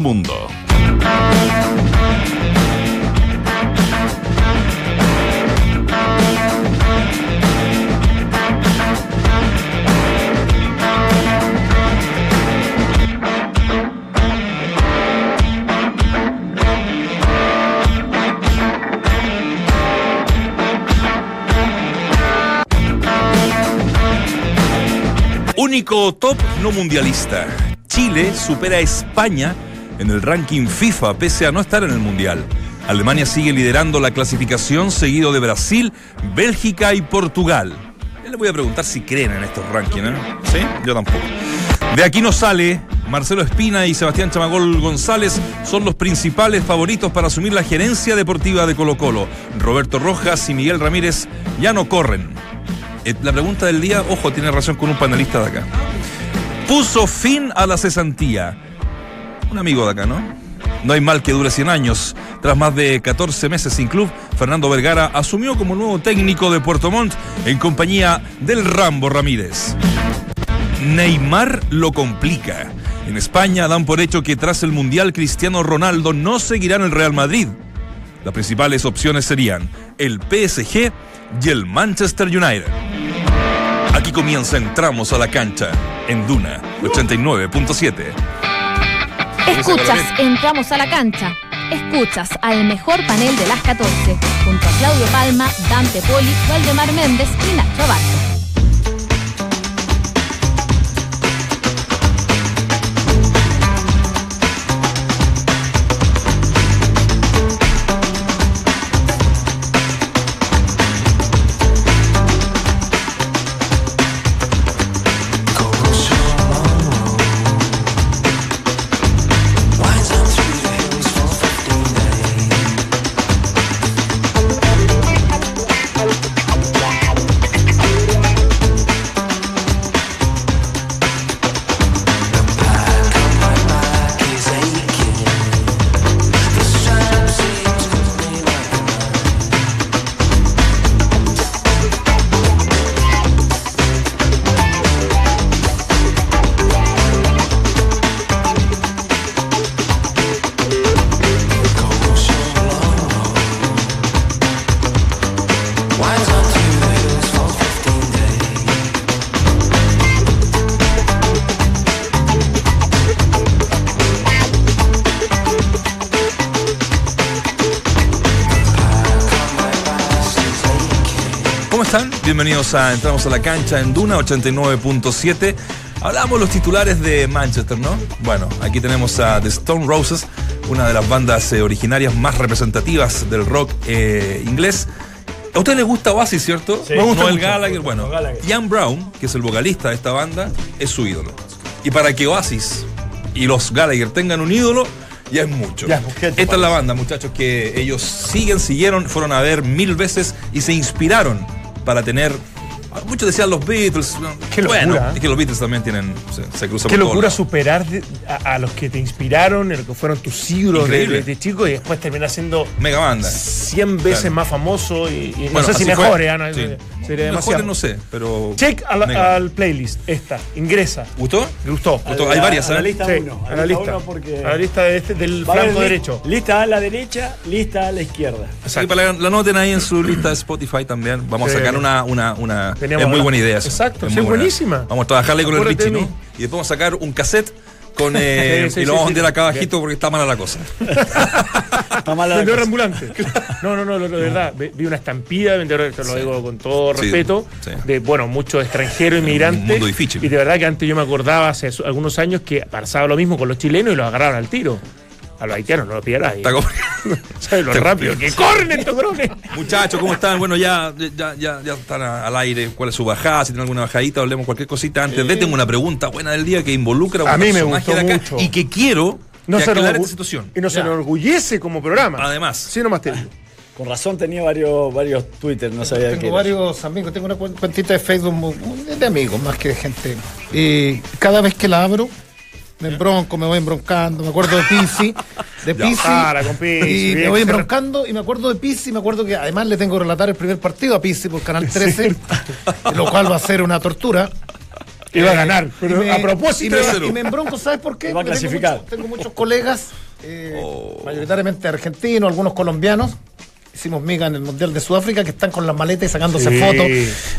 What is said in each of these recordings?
Mundo. Único top no mundialista. Chile supera a España en el ranking FIFA pese a no estar en el Mundial. Alemania sigue liderando la clasificación seguido de Brasil, Bélgica y Portugal. Ya le voy a preguntar si creen en estos rankings, ¿eh? ¿Sí? Yo tampoco. De aquí no sale. Marcelo Espina y Sebastián Chamagol González son los principales favoritos para asumir la gerencia deportiva de Colo Colo. Roberto Rojas y Miguel Ramírez ya no corren. Eh, la pregunta del día, ojo, tiene relación con un panelista de acá. Puso fin a la cesantía. Un amigo de acá, ¿no? No hay mal que dure 100 años. Tras más de 14 meses sin club, Fernando Vergara asumió como nuevo técnico de Puerto Montt en compañía del Rambo Ramírez. Neymar lo complica. En España dan por hecho que tras el Mundial Cristiano Ronaldo no seguirá en el Real Madrid. Las principales opciones serían el PSG y el Manchester United. Aquí comienza Entramos a la cancha en Duna 89.7. Escuchas, entramos a la cancha. Escuchas al mejor panel de las 14, junto a Claudio Palma, Dante Poli, Valdemar Méndez y Nacho Abarca. Bienvenidos a Entramos a la cancha en Duna 89.7. Hablamos los titulares de Manchester, ¿no? Bueno, aquí tenemos a The Stone Roses, una de las bandas eh, originarias más representativas del rock eh, inglés. ¿A usted le gusta Oasis, cierto? Sí, me gusta Noel Gallagher, bueno. Gallagher. Ian Brown, que es el vocalista de esta banda, es su ídolo. Y para que Oasis y los Gallagher tengan un ídolo, ya es mucho. Ya es mucho, Esta es la banda, muchachos, que ellos siguen, siguieron, fueron a ver mil veces y se inspiraron para tener. Muchos decían los Beatles. Qué locura, bueno, ¿eh? es que los Beatles también tienen. Se, se cruzan Qué por locura superar de- a, a los que te inspiraron, a los que fueron tus ídolos de, de- de chico y después terminar siendo Mega banda. 100 veces Claro. más famoso y, y no Bueno, sé si mejores, ah, no, Sí. sería Mejores demasiado. no sé, pero. Check al, playlist, esta, ingresa. ¿Gustó? Gustó. Gustó. Hay varias, a la ¿eh? lista Sí, uno, a la lista. uno porque A la lista de este, del flanco derecho. Lista a la derecha, lista a la izquierda. Así que para la noten ahí en su lista de Spotify también. Vamos Sí. a sacar una. una, una Teníamos es muy buena idea. eso. Exacto, Es buenísima. Vamos a trabajarle con el Richie, ¿no? Y después vamos a sacar un cassette con. eh, Sí, sí, y lo sí, vamos a vender acá abajito porque está mala la cosa. Está mala la Vendedor cosa. ambulante. No, no, no, lo- lo de verdad. vi- una estampida de vendedor, te lo digo con todo respeto, sí. de, bueno, muchos extranjeros, Un inmigrantes. mundo difícil. Y de verdad que antes yo me acordaba hace algunos años que pasaba lo mismo con los chilenos y los agarraron al tiro. A los haitianos no los pillará. Está como- ¿Sabes lo Está- rápido que corren estos drones? Muchachos, ¿cómo están? Bueno, ya, ya, ya, ya están al aire. ¿Cuál es su bajada? Si tienen alguna bajadita, hablemos cualquier cosita. Antes de, tengo una pregunta buena del día que involucra a A mí me gustó de acá mucho. y que quiero No que se esta situación. Y nos Ya. enorgullece como programa. Además. Sí, nomás te digo. Con razón tenía varios, varios Twitter, no sabía qué Tengo varios amigos, tengo una cuen- cuentita de Facebook de amigos más que de gente. Y cada vez que la abro, me embronco, me voy embroncando, me acuerdo de Pisi, de. Pisi, Para, con Pisi, y me voy embroncando y me acuerdo de Pisi, me acuerdo que además le tengo que relatar el primer partido a Pisi por Canal 13, lo cual va a ser una tortura. Iba a ganar, pero me- a propósito. Y me, y me embronco, ¿sabes por qué? Va a tengo Tengo, muchos colegas, eh, Oh. mayoritariamente argentinos, algunos colombianos. Hicimos miga en el Mundial de Sudáfrica que están con las maletas y sacándose Sí. fotos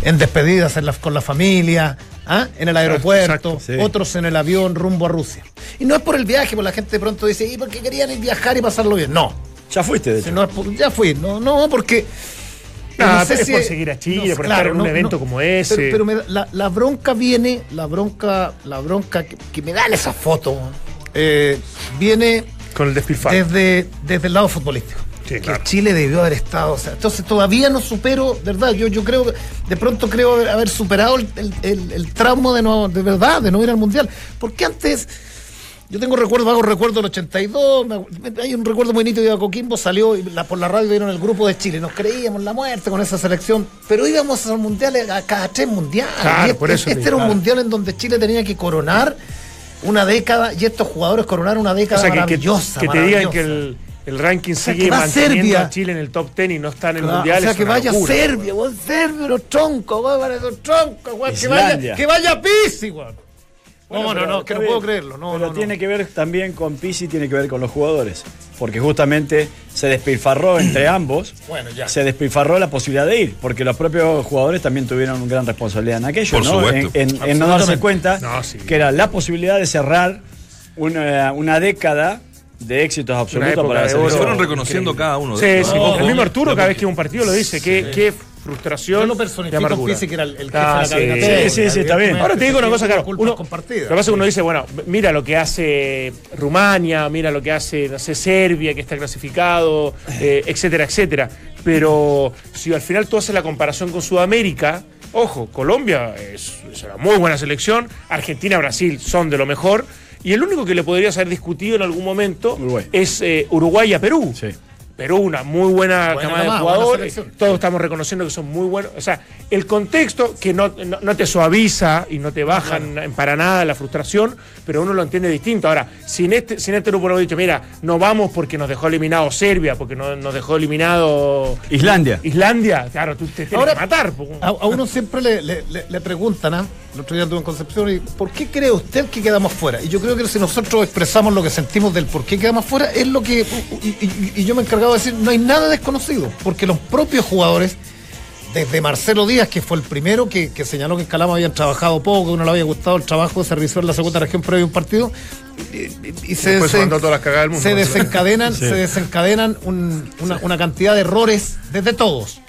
en despedidas en la- con la familia, ¿ah? en el aeropuerto, exacto, sí. otros en el avión rumbo a Rusia. Y no es por el viaje, porque la gente de pronto dice, ¿y por qué querían ir viajar y pasarlo bien? No, Ya fuiste, de si hecho. no ya fui, no, no, porque. No, es por seguir a Chile, por estar en un evento como ese. Pero, pero me da- la, la bronca viene, la bronca, la bronca que, que me dan esa foto, eh, viene Con el despilfarro. desde, desde el lado futbolístico. Sí, que. Chile debió haber estado. o sea, entonces todavía no supero, de verdad, yo, yo creo, de pronto creo haber, superado el, el- el- el trauma de no, de verdad, de no ir al mundial. Porque antes, yo tengo recuerdo, hago recuerdo del 82, me- me- hay un recuerdo muy nítido de Coquimbo, salió y la- por la radio dieron el grupo de Chile, nos creíamos la muerte con esa selección, pero íbamos al mundial a cada tres mundiales. Claro, este, por eso este era un claro. mundial en donde Chile tenía que coronar una década y estos jugadores coronar una O década sea, que, que- maravillosa. que te digan que el, el ranking sea, sigue manteniendo Serbia. a Chile en el top 10 y no está en el Claro, mundial. o sea, es que vaya locura. Serbia, weón, Serbia, los troncos, weón, para esos troncos, weón, que vaya, que vaya Pisi, weón. Bueno, no, no, no, que no puedo creerlo, no, Pero no, no. tiene que ver también con Pisi, tiene que ver con los jugadores. Porque justamente se despilfarró entre ambos. Bueno, ya. Se despilfarró la posibilidad de ir, porque los propios jugadores también tuvieron una gran responsabilidad en aquello, Por ¿no? supuesto. En, en- en no darse cuenta No, sí. que era la posibilidad de cerrar una, una década de éxitos absolutos para la selección. fueron reconociendo cada uno. Sí, de sí. ellos. el mismo Arturo, cada vez que un partido, lo dice. Qué, qué frustración. Yo lo personifico. Pisi, que era el, el jefe Ah, de la sí. Sí, sí, sí, está bien. Ahora te digo una cosa, claro. culpas Uno, compartidas. lo que pasa es que uno dice, bueno, mira lo que hace Rumania, mira lo que hace, no sé, Serbia, que está clasificado, eh, etcétera, etcétera. Pero si al final tú haces la comparación con Sudamérica, ojo, Colombia es, es una muy buena selección, Argentina, Brasil son de lo mejor. Y el único que le podrías haber discutido en algún momento Uruguay. es eh, Uruguay a Perú. Sí. Perú, una muy buena, Buena camada de jugadores. Todos estamos reconociendo que son muy buenos. O sea, el contexto que no, no, no te suaviza y no te baja en- para nada la frustración, pero uno lo entiende distinto. Ahora, si en este, si en este grupo nos dicho, mira, no vamos porque nos dejó eliminado Serbia, porque no- nos dejó eliminado Islandia. Islandia, claro, tú te tienes Ahora, que matar. A, a uno siempre le, le- le- le preguntan, ¿ah? El otro día estuve en Concepción y ¿por qué cree usted que quedamos fuera? Y yo creo que si nosotros expresamos lo que sentimos del por qué quedamos fuera, es lo que. Y, y- y yo me he encargado de decir, no hay nada desconocido, porque los propios jugadores, desde Marcelo Díaz, que fue el primero que, que señaló que en Calama habían trabajado poco, que no le había gustado el trabajo de servicio en la segunda región previo a un partido, y, y- y se, mandó todas las cagadas del mundo. se desencadenan, se desencadenan un- una, una cantidad de errores desde todos.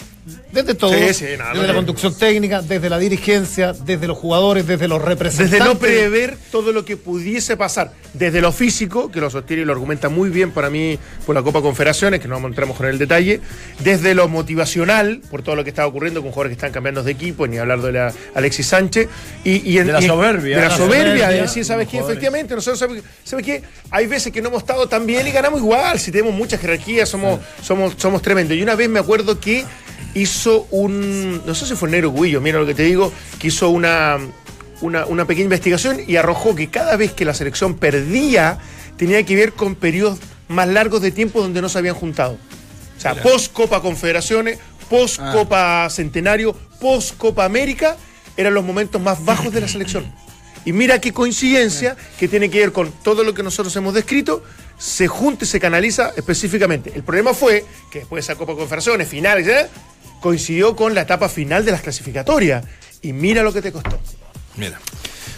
Desde todos, Sí, sí, nada, desde la conducción técnica, desde la dirigencia, desde los jugadores, desde los representantes. Desde no prever todo lo que pudiese pasar, desde lo físico, que lo sostiene y lo argumenta muy bien para mí por la Copa Confederaciones, que no entramos con el detalle, desde lo motivacional, por todo lo que está ocurriendo con jugadores que están cambiando de equipo, ni hablar de la Alexis Sánchez, y, y en- De la y- soberbia. De la La soberbia, soberbia, de decir, ¿sabes qué? jugadores. Efectivamente, nosotros sabemos, ¿sabes qué? Hay veces que no hemos estado tan bien y ganamos igual, si tenemos mucha jerarquía, somos, somos, somos tremendos. Y una vez me acuerdo que hizo un, no sé si fue Nero Guillo, mira lo que te digo, que hizo una, una, una pequeña investigación y arrojó que cada vez que la selección perdía tenía que ver con periodos más largos de tiempo donde no se habían juntado. O sea, post Copa Confederaciones, post Copa Centenario, post Copa América, eran los momentos más bajos de la selección. Y mira qué coincidencia que tiene que ver con todo lo que nosotros hemos descrito, se junta y se canaliza específicamente. El problema fue que después de esa Copa Confederaciones, finales, ¿eh? coincidió con la etapa final de las clasificatorias. Y mira lo que te costó. Mira.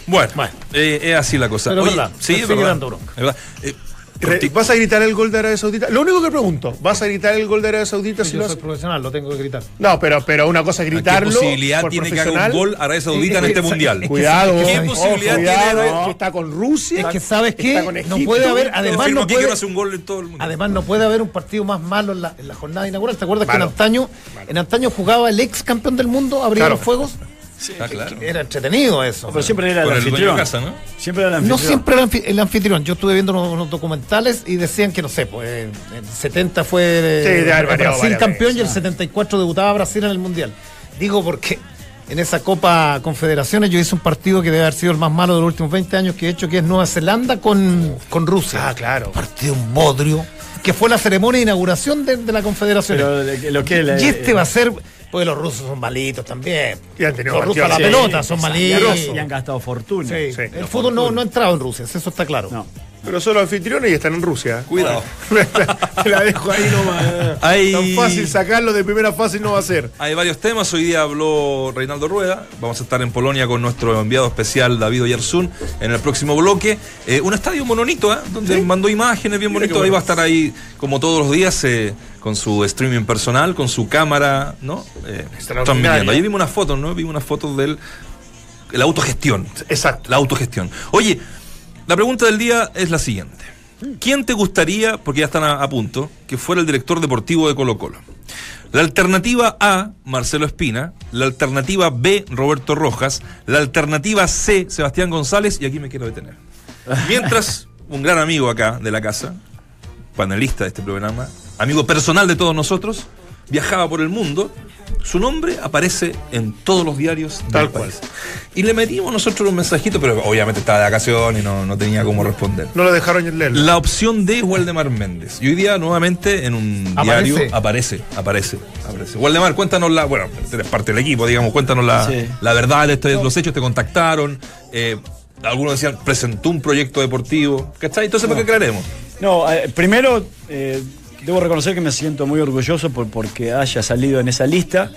Bueno, eh, es así la cosa. Pero Oye, es verdad, sí, me es verdad. dando bronca. Es verdad. ¿Vas a gritar el gol de Arabia Saudita? Lo único que pregunto, ¿vas a gritar el gol de Arabia Saudita si Yo lo soy profesional, lo tengo que gritar. No, pero, pero una cosa es ¿Qué gritarlo. posibilidad por tiene que haga un gol Arabia Saudita en Es que- este es mundial? que- Cuidado, ¿Qué posibilidad cuidado, tiene? que está con Rusia. Es que sabes qué, no puede haber, además no puede, hace un gol en todo el mundo. además no puede haber un partido más malo en la, en la jornada inaugural. ¿Te acuerdas que en antaño, en antaño jugaba el ex campeón del mundo, abría Claro. los Ah, claro. Era entretenido eso. Pero siempre era el Con el dueño de anfitrión. casa, ¿no? Siempre era el No anfitrión. siempre el, anfi- el anfitrión. Yo estuve viendo unos, unos documentales y decían que, no sé, pues en el 70 fue eh, Sí, debe haber variado Brasil varias campeón veces. y el 74 debutaba Brasil en el Mundial. Digo porque en esa Copa Confederaciones yo hice un partido que debe haber sido el más malo de los últimos 20 años que he hecho, que es Nueva Zelanda con, con Rusia. Ah, claro. Un partido un bodrio, que fue la ceremonia de inauguración de, de la Confederación. Pero de- lo que le- y este va a ser, Pues los rusos son malitos también. Y han tenido los rusos a la pelota son malitos. y han gastado fortuna. Sí, Sí, el fútbol no, no ha entrado en Rusia, eso está claro. No. Pero son los anfitriones y están en Rusia. Cuidado. Te la dejo ahí nomás. Hay- Tan fácil sacarlo de primera fase no va a ser. Hay varios temas. Hoy día habló Reinaldo Rueda. Vamos a estar en Polonia con nuestro enviado especial David Oyarzún en el próximo bloque. Eh, un estadio mononito, ¿eh? donde mandó imágenes bien bonito. Ahí va a estar ahí, como todos los días, eh, con su streaming personal, con su cámara, ¿no? Eh, transmitiendo. Ahí vimos unas fotos, ¿no? Vimos unas fotos de él. La autogestión. Exacto. La autogestión. Oye, la pregunta del día es la siguiente. ¿Quién te gustaría, porque ya están a, punto, que fuera el director deportivo de Colo Colo? La alternativa A, Marcelo Espina. La alternativa B, Roberto Rojas. La alternativa C, Sebastián González. Y aquí me quiero detener. Mientras, un gran amigo acá de la casa, panelista de este programa, amigo personal de todos nosotros, viajaba por el mundo, su nombre aparece en todos los diarios del Tal cual. país. Y le metimos nosotros un mensajito, pero obviamente estaba de vacaciones y no, no tenía cómo responder. No lo dejaron leerlo. La opción D es Waldemar Méndez. Y hoy día nuevamente en un ¿Aparece? diario aparece, aparece, aparece. Waldemar, cuéntanos la, bueno, eres parte del equipo, digamos, cuéntanos la, Sí. la verdad este- los hechos, te contactaron, eh, algunos decían, presentó un proyecto deportivo, ¿cachai? Entonces, ¿para qué creeremos? No, eh, primero eh, debo reconocer que me siento muy orgulloso por, porque haya salido en esa lista,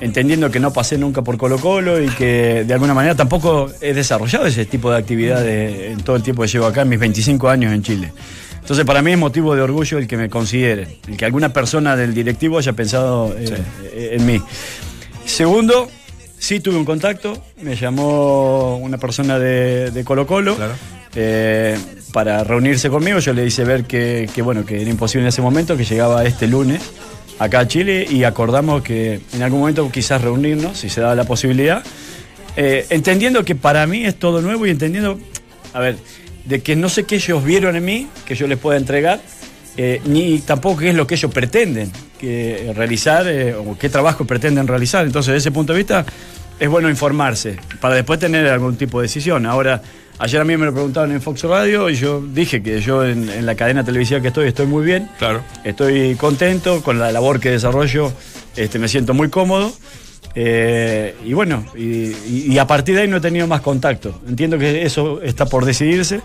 entendiendo que no pasé nunca por Colo Colo y que de alguna manera tampoco he desarrollado ese tipo de actividades en todo el tiempo que llevo acá, en mis 25 años en Chile. Entonces para mí es motivo de orgullo el que me consideren, el que alguna persona del directivo haya pensado eh, eh, en mí. Segundo, sí tuve un contacto, me llamó una persona de, de Colo Colo Claro. Eh, para reunirse conmigo. Yo le hice ver que, bueno, que era imposible en ese momento, que llegaba este lunes acá a Chile y acordamos que en algún momento quizás reunirnos, si se daba la posibilidad, eh, entendiendo que para mí es todo nuevo y entendiendo, a ver, de que no sé qué ellos vieron en mí, que yo les pueda entregar, eh, ni tampoco qué es lo que ellos pretenden que, realizar o qué trabajo pretenden realizar. Entonces, desde ese punto de vista, es bueno informarse para después tener algún tipo de decisión. Ahora, ayer a mí me lo preguntaban en Fox Radio y yo dije que yo en, en la cadena televisiva que estoy estoy muy bien. Claro. Estoy contento con la labor que desarrollo, este, me siento muy cómodo. eh, y bueno, y a partir de ahí no he tenido más contacto. Entiendo que eso está por decidirse.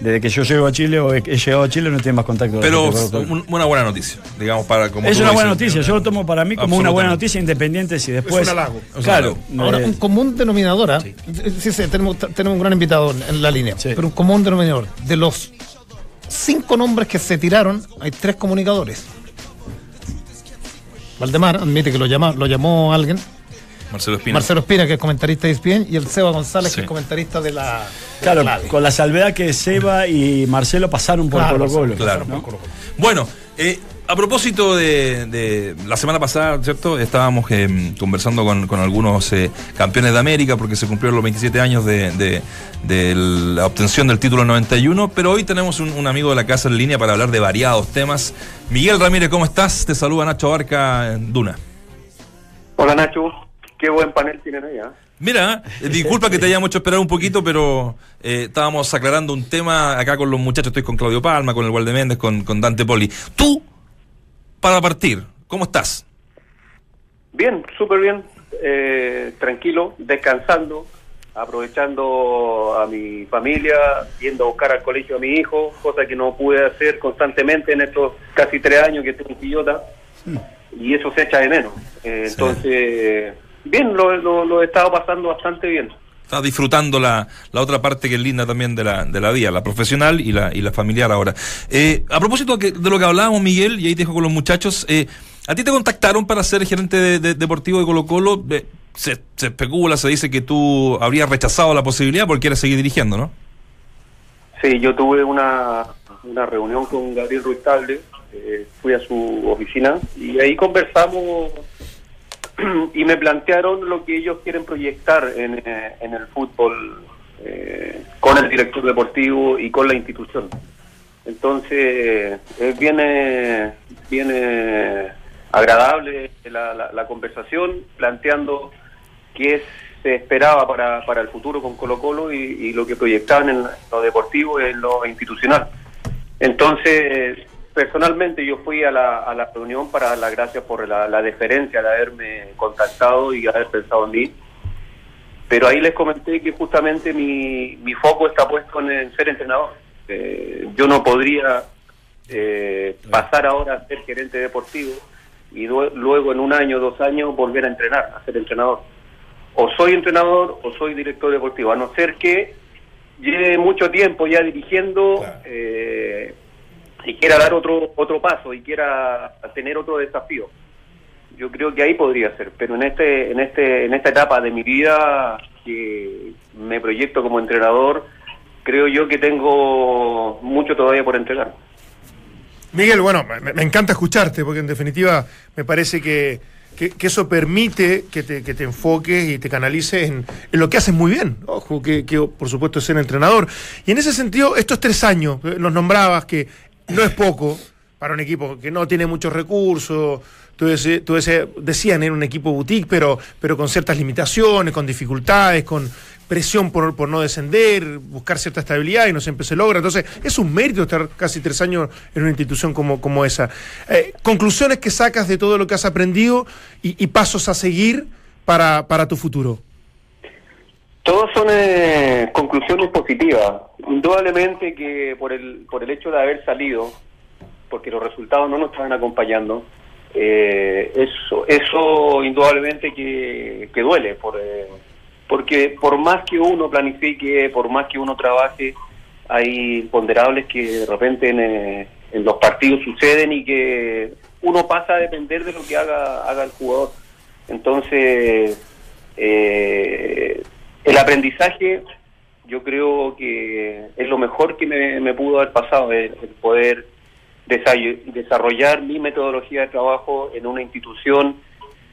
Desde que yo llego a Chile o he llegado a Chile no tengo más contacto. Pero un- una buena noticia, digamos, para como es una buena dices. noticia, yo lo tomo para mí como una buena noticia independiente si después... un halago. Es un Claro. Ahora, un común denominador, ¿ah? sí, sí, tenemos, tenemos un gran invitado en- en la línea, Sí. pero un común denominador. De los cinco nombres que se tiraron, hay tres comunicadores. Valdemar admite que lo, llama, lo llamó alguien, Marcelo Espina. Marcelo Espina, que es comentarista de ESPN, y el Seba González, Sí. que es comentarista de la... de Claro, la con la salvedad que Seba y Marcelo pasaron por Claro, Colo Colo. Claro. ¿no? Bueno, eh, a propósito de, de la semana pasada, ¿cierto? Estábamos eh, conversando con, con algunos eh, campeones de América porque se cumplieron los 27 años de, de- de la obtención del título 91, pero hoy tenemos un, un amigo de la casa en línea para hablar de variados temas. Miguel Ramírez, ¿cómo estás? Te saluda Nacho Barca en Duna. Hola Nacho, qué buen panel tienen ahí. ¿ah? Mira, eh, disculpa que te hayamos hecho esperar un poquito, pero eh, estábamos aclarando un tema acá con los muchachos. Estoy con Claudio Palma, con el Walde Méndez, con, con Dante Poli. Tú, para partir, ¿cómo estás? Bien, súper bien, eh, tranquilo, descansando, aprovechando a mi familia, yendo a buscar al colegio a mi hijo, cosa que no pude hacer constantemente en estos casi tres años que estoy en Quillota, y eso se echa de menos. Eh, Sí. Entonces, bien, lo, lo, lo he estado pasando bastante bien. Estás disfrutando la, la otra parte que es linda también de la, de la vida, la profesional y la, y la familiar ahora. Eh, a propósito de lo que hablábamos, Miguel, y ahí te dejo con los muchachos, eh, ¿a ti te contactaron para ser gerente de- de- deportivo de Colo Colo? Eh, se, se especula, se dice que tú habrías rechazado la posibilidad porque quieres seguir dirigiendo, ¿no? Sí, yo tuve una, una reunión con Gabriel Ruiz Tagle, eh, fui a su oficina y ahí conversamos y me plantearon lo que ellos quieren proyectar en, eh, en el fútbol eh, con el director deportivo y con la institución. Entonces, eh, bien eh, agradable la, la- la conversación, planteando qué se esperaba para, para el futuro con Colo Colo y, y lo que proyectaban en lo deportivo y en lo institucional. Entonces, personalmente yo fui a la, a la reunión para dar las gracias por la, la deferencia de haberme contactado y haber pensado en mí. Pero ahí les comenté que justamente mi, mi foco está puesto en, en ser entrenador. Eh, yo no podría eh, pasar ahora a ser gerente deportivo y luego en un año, dos años volver a entrenar, a ser entrenador. O soy entrenador o soy director deportivo, a no ser que lleve mucho tiempo ya dirigiendo Claro. eh, y quiera dar otro otro paso y quiera tener otro desafío. Yo creo que ahí podría ser, pero en este en este en esta etapa de mi vida que me proyecto como entrenador, creo yo que tengo mucho todavía por entrenar. Miguel, bueno, me, encanta escucharte, porque en definitiva me parece que, que- que eso permite que te, que te enfoques y te canalices en, en lo que haces muy bien. Ojo, que, que, por supuesto es ser entrenador. Y en ese sentido, estos tres años, eh, los nombrabas, que no es poco para un equipo que no tiene muchos recursos. Tú, tú deci- decían era un equipo boutique, pero, pero con ciertas limitaciones, con dificultades, con presión por, por no descender, buscar cierta estabilidad y no siempre se logra. Entonces, es un mérito estar casi tres años en una institución como, como esa. Eh, conclusiones que sacas de todo lo que has aprendido y, y pasos a seguir para, para tu futuro. Todos son eh, conclusiones positivas. Indudablemente que por el, por el hecho de haber salido, porque los resultados no nos estaban acompañando, eh, eso, eso indudablemente que, que duele, por, eh, porque por más que uno planifique, por más que uno trabaje, hay imponderables que de repente en, eh, en los partidos suceden y que uno pasa a depender de lo que haga, haga el jugador. Entonces, eh, el aprendizaje yo creo que es lo mejor que me, pudo haber pasado, el, poder desarrollar mi metodología de trabajo en una institución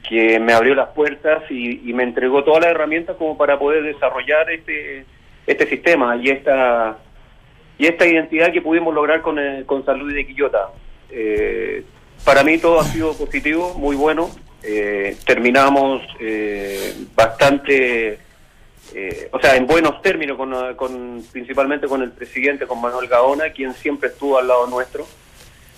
que me abrió las puertas y, me entregó todas las herramientas como para poder desarrollar este este sistema y esta y esta identidad que pudimos lograr con, el- con San Luis de Quillota. Eh, para mí todo ha sido positivo, muy bueno. Eh, terminamos eh, bastante, eh, o sea, en buenos términos, con, con- principalmente con el presidente, con Manuel Gaona, quien siempre estuvo al lado nuestro.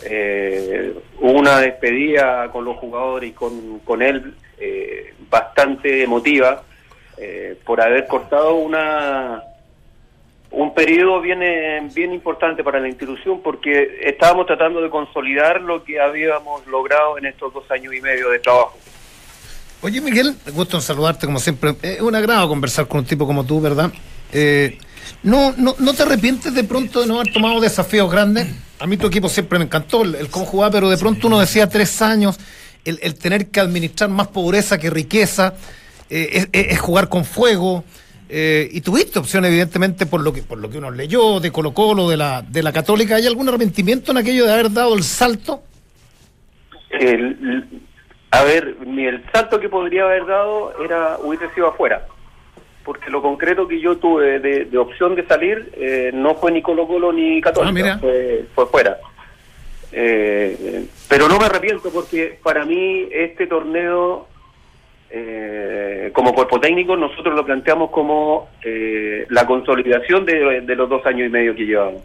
Eh, hubo una despedida con los jugadores y con, con él eh, bastante emotiva eh, por haber cortado una un periodo bien, eh, bien importante para la institución porque estábamos tratando de consolidar lo que habíamos logrado en estos dos años y medio de trabajo. Oye, Miguel, gusto en saludarte como siempre. Es un agrado conversar con un tipo como tú, ¿verdad? Eh, no, no, ¿No te arrepientes de pronto de no haber tomado desafíos grandes? A mí tu equipo siempre me encantó, el, cómo jugaba, pero de pronto uno decía tres años, el, el tener que administrar más pobreza que riqueza, eh, es jugar con fuego. eh, y tuviste opción, evidentemente, por lo que por lo que uno leyó de Colo Colo, de la, de la Católica. ¿Hay algún arrepentimiento en aquello de haber dado el salto? El- a ver, el salto que podría haber dado era hubiese sido afuera, porque lo concreto que yo tuve de, de opción de salir eh, no fue ni Colo Colo ni Católica, Ah, mira. fue, fue fuera. Eh, pero no me arrepiento porque para mí este torneo, eh, como cuerpo técnico, nosotros lo planteamos como eh, la consolidación de, de los dos años y medio que llevamos.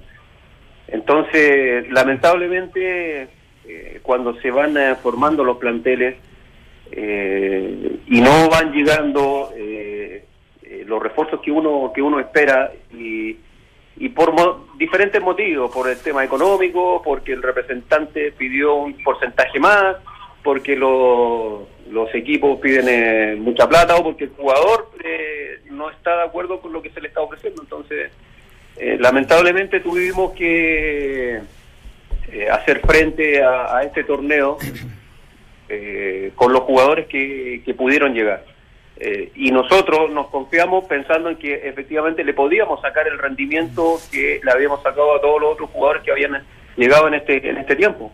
Entonces, lamentablemente, eh, cuando se van eh, formando los planteles eh, y no van llegando eh, los refuerzos que uno que uno espera y, y por mo- diferentes motivos, por el tema económico, porque el representante pidió un porcentaje más, porque lo- los equipos piden eh, mucha plata o porque el jugador eh, no está de acuerdo con lo que se le está ofreciendo. Entonces, lamentablemente tuvimos que eh, hacer frente a, este torneo eh, con los jugadores que, que pudieron llegar. Eh, y nosotros nos confiamos pensando en que efectivamente le podíamos sacar el rendimiento que le habíamos sacado a todos los otros jugadores que habían llegado en este, en este tiempo.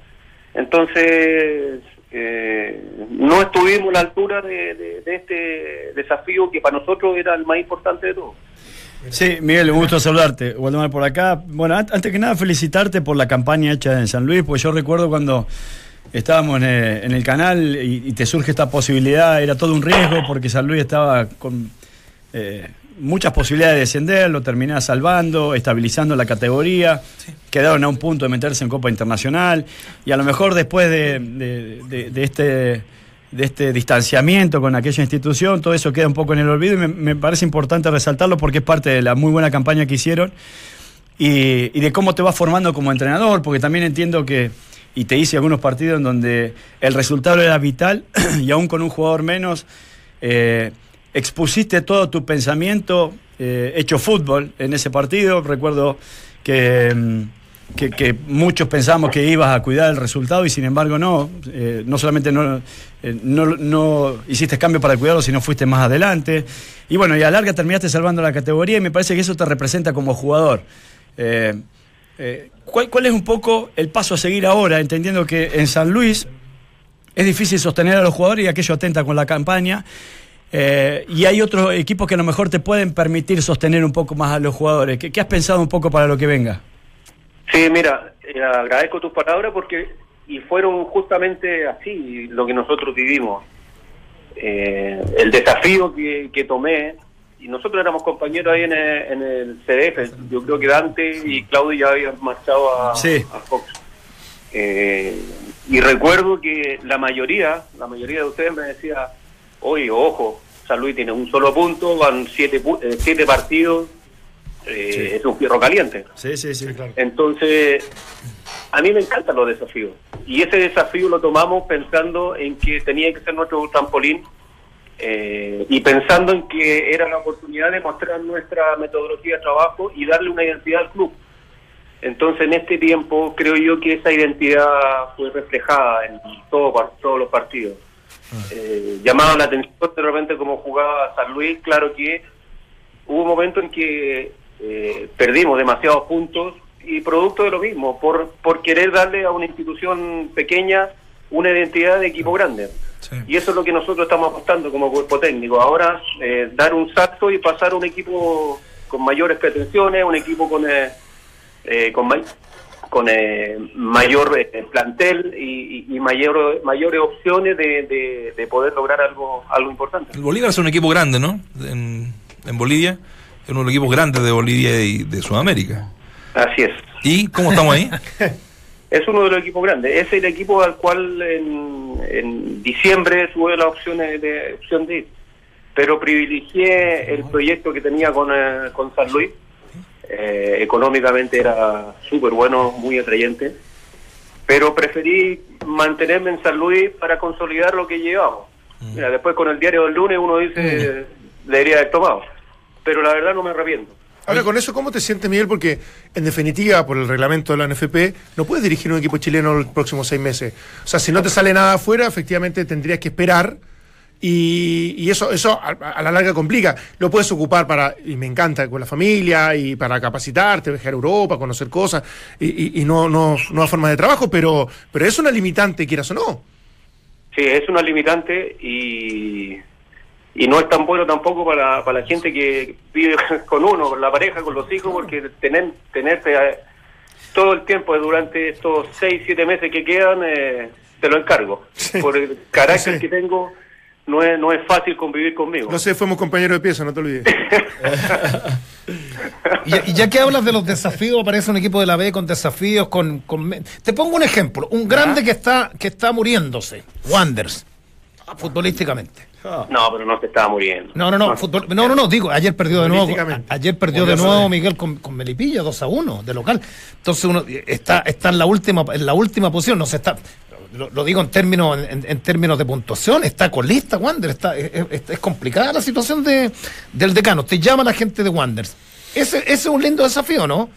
Entonces, eh, no estuvimos a la altura de, de- de este desafío que para nosotros era el más importante de todos. Sí, Miguel, un gusto saludarte. Waldemar por acá. Bueno, an- antes que nada, felicitarte por la campaña hecha en San Luis, porque yo recuerdo cuando estábamos en el, en el canal y, y te surge esta posibilidad, era todo un riesgo porque San Luis estaba con, eh, muchas posibilidades de descender, lo terminás salvando, estabilizando la categoría, quedaron a un punto de meterse en Copa Internacional y a lo mejor después de, de- de- de este de este distanciamiento con aquella institución, todo eso queda un poco en el olvido y me, parece importante resaltarlo porque es parte de la muy buena campaña que hicieron y, y de cómo te vas formando como entrenador, porque también entiendo que, y te hice algunos partidos en donde el resultado era vital y aún con un jugador menos, eh, expusiste todo tu pensamiento eh, hecho fútbol en ese partido. Recuerdo que, mm, que, muchos pensamos que ibas a cuidar el resultado y sin embargo no. Eh, no solamente no, eh, no, no hiciste cambio para cuidarlo, sino fuiste más adelante. Y bueno, y a la larga terminaste salvando la categoría y me parece que eso te representa como jugador. Eh, ¿cuál, ¿Cuál es un poco el paso a seguir ahora, entendiendo que en San Luis es difícil sostener a los jugadores y aquello atenta con la campaña? y hay otros equipos que a lo mejor te pueden permitir sostener un poco más a los jugadores. ¿Qué, qué has pensado un poco para lo que venga? Sí, mira, eh, agradezco tus palabras porque y fueron justamente así lo que nosotros vivimos. Eh, el desafío que, que tomé, y nosotros éramos compañeros ahí en el, en el CDF, yo creo que Dante y Claudio ya habían marchado a, Sí. a Fox. Eh, y recuerdo que la mayoría, la mayoría de ustedes me decía, oye, ojo, San Luis tiene un solo punto, van siete, eh, siete partidos, eh, es un fierro caliente. Sí, sí, sí. Entonces, a mí me encantan los desafíos. Y ese desafío lo tomamos pensando en que tenía que ser nuestro trampolín eh, y pensando en que era la oportunidad de mostrar nuestra metodología de trabajo y darle una identidad al club. Entonces, en este tiempo, creo yo que esa identidad fue reflejada en todo, todos los partidos. Eh, llamaba la atención de repente como jugaba San Luis, claro que hubo un momento en que eh, perdimos demasiados puntos y producto de lo mismo, por, por querer darle a una institución pequeña una identidad de equipo grande. Y eso es lo que nosotros estamos apostando como cuerpo técnico. Ahora, eh, dar un salto y pasar a un equipo con mayores pretensiones, un equipo con, eh, eh, con, con eh, mayor eh, plantel y, y- y mayor, mayores opciones de, de- de poder lograr algo, algo importante. El Bolívar es un equipo grande, ¿no? En, en Bolivia. Es uno de los equipos grandes de Bolivia y de Sudamérica. Así es. ¿Y cómo estamos ahí? Es uno de los equipos grandes. Es el equipo al cual en, en diciembre tuve la opción de, opción de ir. Pero privilegié el proyecto que tenía con, eh, con San Luis. Eh, económicamente era súper bueno, muy atrayente. Pero preferí mantenerme en San Luis para consolidar lo que llevamos. Mira, después con el diario del lunes uno dice, debería haber tomado. Pero la verdad no me arrepiento. Ahora, con eso, ¿cómo te sientes, Miguel? Porque, en definitiva, por el reglamento de la NFP, no puedes dirigir un equipo chileno los próximos seis meses. O sea, si no te sale nada afuera, efectivamente tendrías que esperar. Y, y eso, eso a, a la larga complica. Lo puedes ocupar para, y me encanta, con la familia y para capacitarte, viajar a Europa, conocer cosas y, y, y no, no, nuevas formas de trabajo, pero, pero es una limitante, quieras o no. Sí, es una limitante y, y no es tan bueno tampoco para, para la gente que vive con uno, con la pareja, con los hijos, porque tener, tenerte eh, todo el tiempo durante estos seis, siete meses que quedan, eh, te lo encargo. Por el carácter Sí. que tengo, no es, no es fácil convivir conmigo. No sé, fuimos compañeros de pieza, no te olvides. Y, ya que hablas de los desafíos, aparece un equipo de la B con desafíos, con, con te pongo un ejemplo, un grande que está que está muriéndose, Wanders, futbolísticamente. No, pero no se estaba muriendo. No, no, no, fútbol- no, no, no, digo, ayer perdió de nuevo, ayer perdió de nuevo Miguel con, con Melipilla 2 a 1 de local. Entonces uno está está en la última en la última posición, no se está lo, lo digo en términos en, en términos de puntuación, está con lista Wander, está es, complicada la situación de del decano. Te llama la gente de Wanders. Ese, ese es un lindo desafío, ¿no?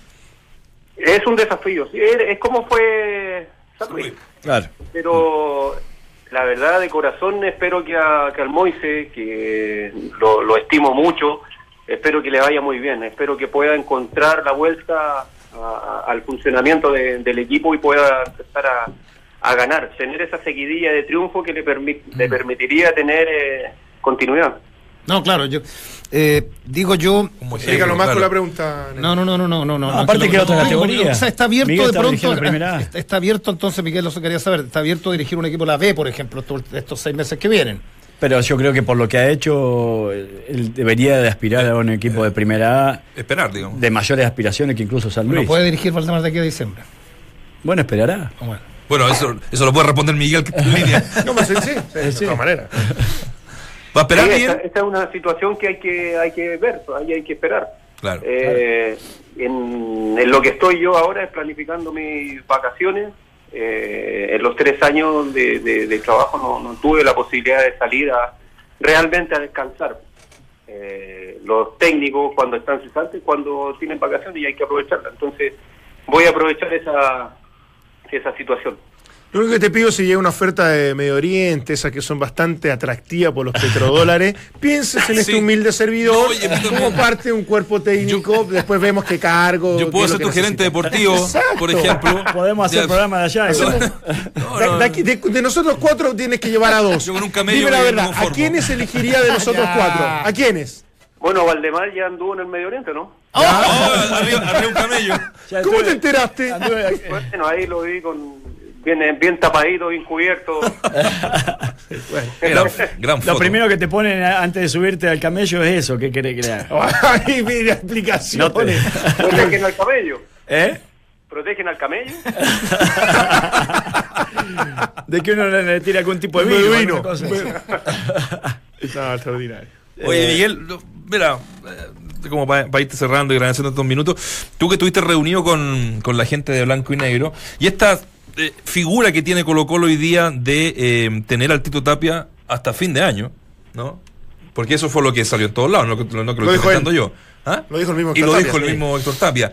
Es un desafío, sí, es, es como fue San Luis. Claro. pero la verdad de corazón espero que, a, que al Moise, que lo, lo estimo mucho, espero que le vaya muy bien, espero que pueda encontrar la vuelta a- al funcionamiento de- del equipo y pueda empezar a, a ganar, tener esa seguidilla de triunfo que le, permi- le permitiría tener eh, continuidad. No, claro, yo eh, digo yo Como Explícalo ejemplo, más con la pregunta. No, no, no, no, no, no, no. aparte lo- que otra categoría. O sea, está abierto Miguel de pronto. Está, está abierto entonces, Miguel, eso quería saber. Está abierto a dirigir un equipo de la B, por ejemplo, estos, estos seis meses que vienen. Pero yo creo que por lo que ha hecho, él debería de aspirar a un equipo de primera A Esperar, digamos. de mayores aspiraciones que incluso San Luis. No puede dirigir Valdemar de aquí a diciembre. Bueno, esperará. Ah, Bueno. Bueno, eso, eso lo puede responder Miguel que está en línea. No, más sí, sí, de todas maneras. ¿Va a esperar Sí, bien? esta, esta es una situación que hay que hay que ver, hay que esperar. Claro. Eh, En, en lo que estoy yo ahora es planificando mis vacaciones. Eh, en los tres años de, de- de trabajo no, no tuve la posibilidad de salir a realmente a descansar. Eh, los técnicos cuando están cesantes, cuando tienen vacaciones y hay que aprovecharla. Entonces voy a aprovechar esa, esa situación. Lo único que te pido si llega una oferta de Medio Oriente, esas que son bastante atractivas por los petrodólares, pienses en este humilde servidor No, oye, pero- como parte de un cuerpo técnico, después vemos qué cargo. Yo puedo ser tu gerente deportivo, Exacto. por ejemplo. Podemos hacer Ya- programa de allá. No, igual. no, De, no. de aquí- de- de nosotros cuatro tienes que llevar a dos. Yo con un camello Dime la me verdad, ¿a quiénes elegiría de nosotros Ya. cuatro? ¿A quiénes? Bueno, Valdemar ya anduvo en el Medio Oriente, ¿no? Oh, arriba, arriba un camello. ¿Cómo te enteraste? Bueno, ahí lo vi con bien, bien tapadito, bien cubierto. Gran, gran Lo primero que te ponen antes de subirte al camello es eso, ¿qué querés que haga? Ay, mira, explicaciones. No te- Protegen al camello. ¿Eh? Protegen al camello. De que uno le, tira algún tipo de vino. No, extraordinario. Oye, Miguel, lo- mira, eh, como para irte cerrando y agradeciendo estos minutos, tú que estuviste reunido con, con la gente de Blanco y Negro, y esta eh, figura que tiene Colo Colo hoy día de eh, tener al Tito Tapia hasta fin de año, ¿no? Porque eso fue lo que salió en todos lados, no que, no que lo, Lo estoy inventando yo. ¿Ah? Lo dijo el mismo Y Héctor lo Tapia, dijo el sí. mismo Héctor Tapia.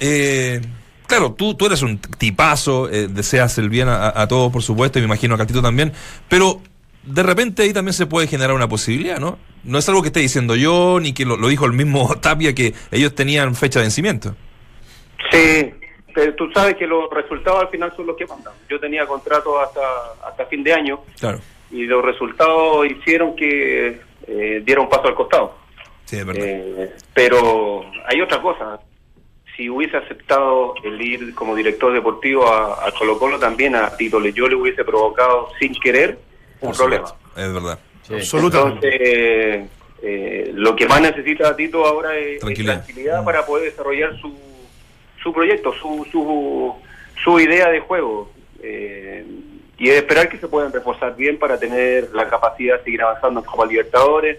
Eh, claro, tú, tú eres un tipazo, eh, deseas el bien a, a todos, por supuesto, y me imagino a Catito también, pero de repente ahí también se puede generar una posibilidad, ¿no? No es algo que esté diciendo yo, ni que lo, lo dijo el mismo Tapia, que ellos tenían fecha de vencimiento. Sí, pero tú sabes que los resultados al final son los que mandan. Yo tenía contrato hasta, hasta fin de año Claro, y los resultados hicieron que eh, diera un paso al costado. sí, es verdad. Eh, pero hay otra cosa. Si hubiese aceptado el ir como director deportivo a, a Colo Colo, también a Tito yo le hubiese provocado sin querer un Por problema. supuesto, Es verdad. Absolutamente. Entonces, eh, lo que más necesita Tito ahora es es Tranquilidad. tranquilidad, para poder desarrollar su, su proyecto, su, su, su idea de juego. Eh, y es esperar que se puedan reforzar bien para tener la capacidad de seguir avanzando en Copa Libertadores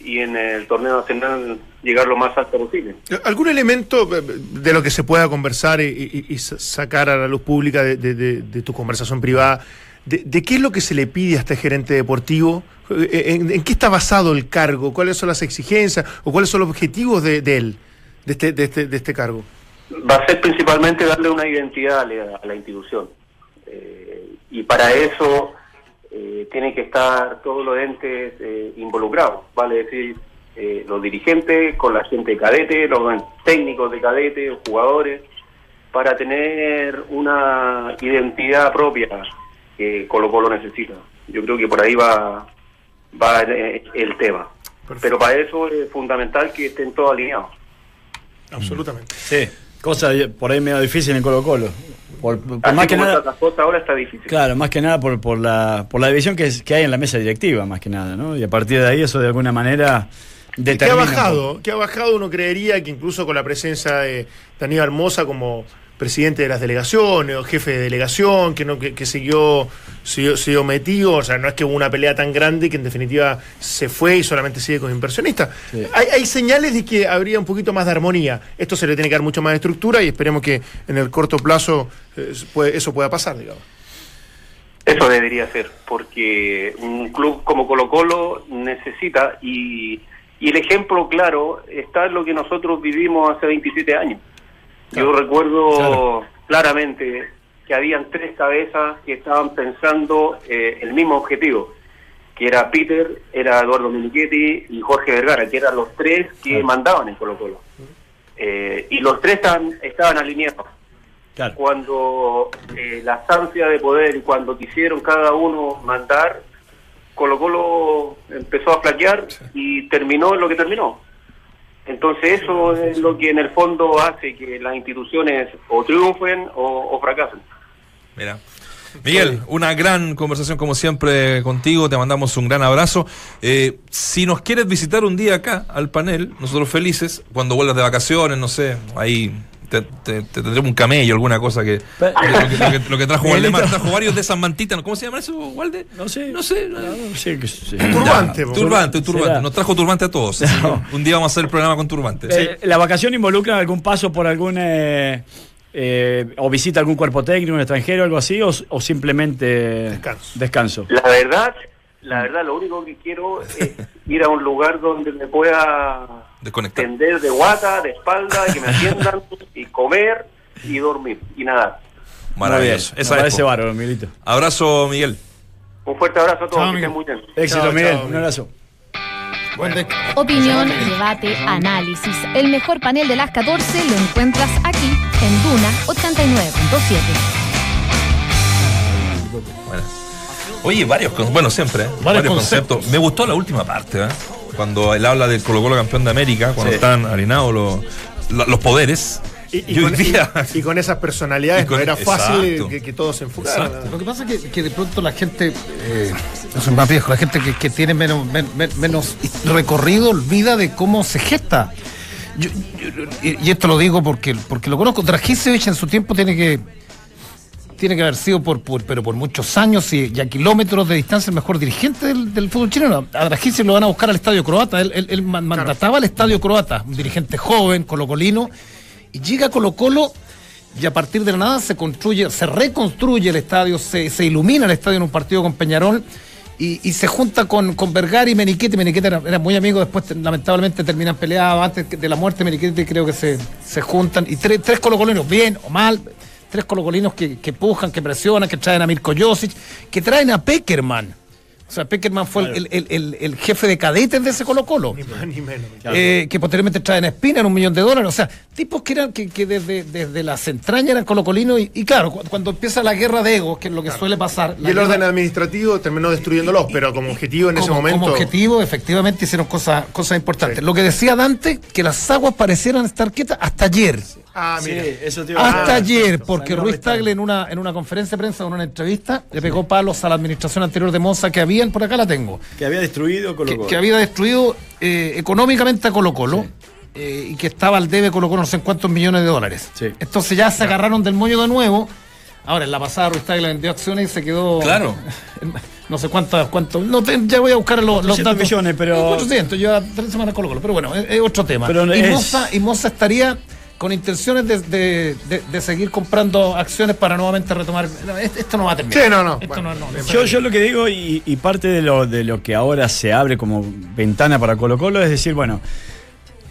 y en el torneo nacional llegar lo más alto posible. ¿Algún elemento eh, de lo que se pueda conversar y, y- y sa- sacar a la luz pública de, de- tu conversación privada? De, qué es lo que se le pide a este gerente deportivo? Eh, ¿En, en qué está basado el cargo? ¿Cuáles son las exigencias? ¿O cuáles son los objetivos de él, de este, de, este, de este cargo? Va a ser principalmente darle una identidad a la, a la institución. Eh, y para eso eh, tienen que estar todos los entes eh, involucrados, vale decir, eh, los dirigentes con la gente de cadete, los técnicos de cadete, los jugadores, para tener una identidad propia que Colo Colo necesita. Yo creo que por ahí va, va el, el tema. Pero para eso es fundamental que estén todos alineados. Absolutamente. Sí, cosa por ahí medio difícil en Colo Colo. Por, por Así más que como nada, cosas ahora está difícil. claro, más que nada por, por la por la división que, es- que hay en la mesa directiva, más que nada, ¿no? Y a partir de ahí eso de alguna manera Que ha bajado, que ha bajado, uno creería que incluso con la presencia de Daniel Hermosa como presidente de las delegaciones o jefe de delegación, que no que, que siguió, siguió, siguió metido, o sea, no es que hubo una pelea tan grande que en definitiva se fue y solamente sigue con inversionistas. Sí. Hay, hay señales de que habría un poquito más de armonía. Esto se le tiene que dar mucho más de estructura y esperemos que en el corto plazo eh, puede- eso pueda pasar, digamos. Eso debería ser, porque un club como Colo Colo necesita, y, y el ejemplo claro está en lo que nosotros vivimos hace 27 años. Yo recuerdo Claro. claramente que habían tres cabezas que estaban pensando eh, el mismo objetivo, que era Peter, era Eduardo Milichetti y Jorge Vergara, que eran los tres que Claro. mandaban en Colo Colo. Eh, y los tres estaban, estaban alineados Claro. cuando eh, las ansias de poder y cuando quisieron cada uno mandar, Colo Colo empezó a flaquear y terminó en lo que terminó. Entonces eso es lo que en el fondo hace que las instituciones o triunfen o, o fracasen. Mira. Miguel, una gran conversación como siempre contigo, te mandamos un gran abrazo. Eh, si nos quieres visitar un día acá al panel, nosotros felices, cuando vuelvas de vacaciones, no sé, ahí te, te- te tendremos un camello, alguna cosa que, lo, que, lo que- lo que trajo. Waldemar, trajo varios de esas mantitas, ¿cómo se llama eso, Walde? No sé. No sé. No, sí, que sí. Turbante, Ya, turbante, turbante. Será. Nos trajo turbante a todos. Un día vamos a hacer el programa con turbante. Eh, ¿La vacación involucra algún paso por algún. eh, eh, o visita algún cuerpo técnico, un extranjero, algo así, o, o simplemente Descanso. descanso? La verdad, la verdad, lo único que quiero es ir a un lugar donde me pueda tender de guata, de espalda, que me atiendan y comer y dormir y nadar. Maravilloso. Esa parece bárbaro, Miguelito. Abrazo, Miguel. Un fuerte abrazo a todos, Chao, que estén amigo. muy bien. Éxito, Chao, Miguel. chao, un abrazo. Buen de- Opinión, debate, análisis. El mejor panel de las 14 lo encuentras aquí en Duna 89.7. Bueno. Oye, varios, bueno, siempre, ¿eh? varios, conceptos. Me gustó la última parte, ¿eh? cuando él habla del Colo Colo campeón de América, cuando Sí. están harinados los, poderes. Y, con, día- y- y con esas personalidades Y con- no era fácil exacto. que, que todos se enfocaran. Exacto. Lo que pasa es que, que de pronto la gente, eh, soy más viejo, la gente que, que tiene menos, men- men- menos recorrido olvida de cómo se gesta. Yo- yo- y, y esto lo digo porque, porque lo conozco. Dragisevich en su tiempo tiene que tiene que haber sido por, por- pero por muchos años y, y a kilómetros de distancia el mejor dirigente del, del fútbol chileno. A Dragisevich lo van a buscar al estadio croata. Él, él- él ma- mandataba al estadio croata, un dirigente joven, colocolino, y llega a Colo Colo y a partir de la nada se construye, se reconstruye el estadio, se, se ilumina el estadio en un partido con Peñarol y, y se junta con, con Vergara y Meniquete. Meniquete era, era muy amigo, después te- lamentablemente terminan peleados. Antes de la muerte de Meniquete creo que se, se juntan. Y tres, tres colocolinos, bien o mal, tres colocolinos que, que pujan, que presionan, que traen a Mirko Josic, que traen a Peckerman. O sea, Peckerman fue el, el- el- el jefe de cadetes de ese Colo Colo. Ni más ni menos. Eh, que posteriormente traen a Espina en un millón de dólares. O sea, tipos que eran que, que desde, desde las entrañas eran colocolinos. Y, y claro, cu- cuando empieza la guerra de egos, que es lo que suele pasar. Y el guerra- orden administrativo terminó destruyéndolos, pero como objetivo en ese momento. como objetivo, efectivamente hicieron cosas, cosas importantes. Lo que decía Dante, que las aguas parecieran estar quietas hasta ayer. Ah, mira. eso te iba a Hasta ayer, porque Ruiz. Tagle en una, en una conferencia de prensa, en una entrevista, le pegó palos a la administración anterior de Monza que habían, por acá la tengo, Que había destruido Colo Colo. que había destruido eh, económicamente a Colo Colo eh, y que estaba al debe Colo Colo no sé en cuántos millones de dólares. Sí. Entonces ya se agarraron del moño de nuevo. Ahora, en la pasada Ruiz Tagle vendió acciones y se quedó... Claro. No sé cuántas, cuánto, no ya voy a buscar los, los 800 datos. millones, pero- Eh, 800, lleva tres semanas Colo Colo, pero bueno, es, es otro tema. Pero y, es- Moza, y Moza estaría con intenciones de, de- de- de seguir comprando acciones para nuevamente retomar. no, este- esto no va a terminar. Sí, no, no. Esto Bueno, no, no, no. Yo, yo lo que digo, y, y parte de lo, de lo que ahora se abre como ventana para Colo Colo, es decir, bueno,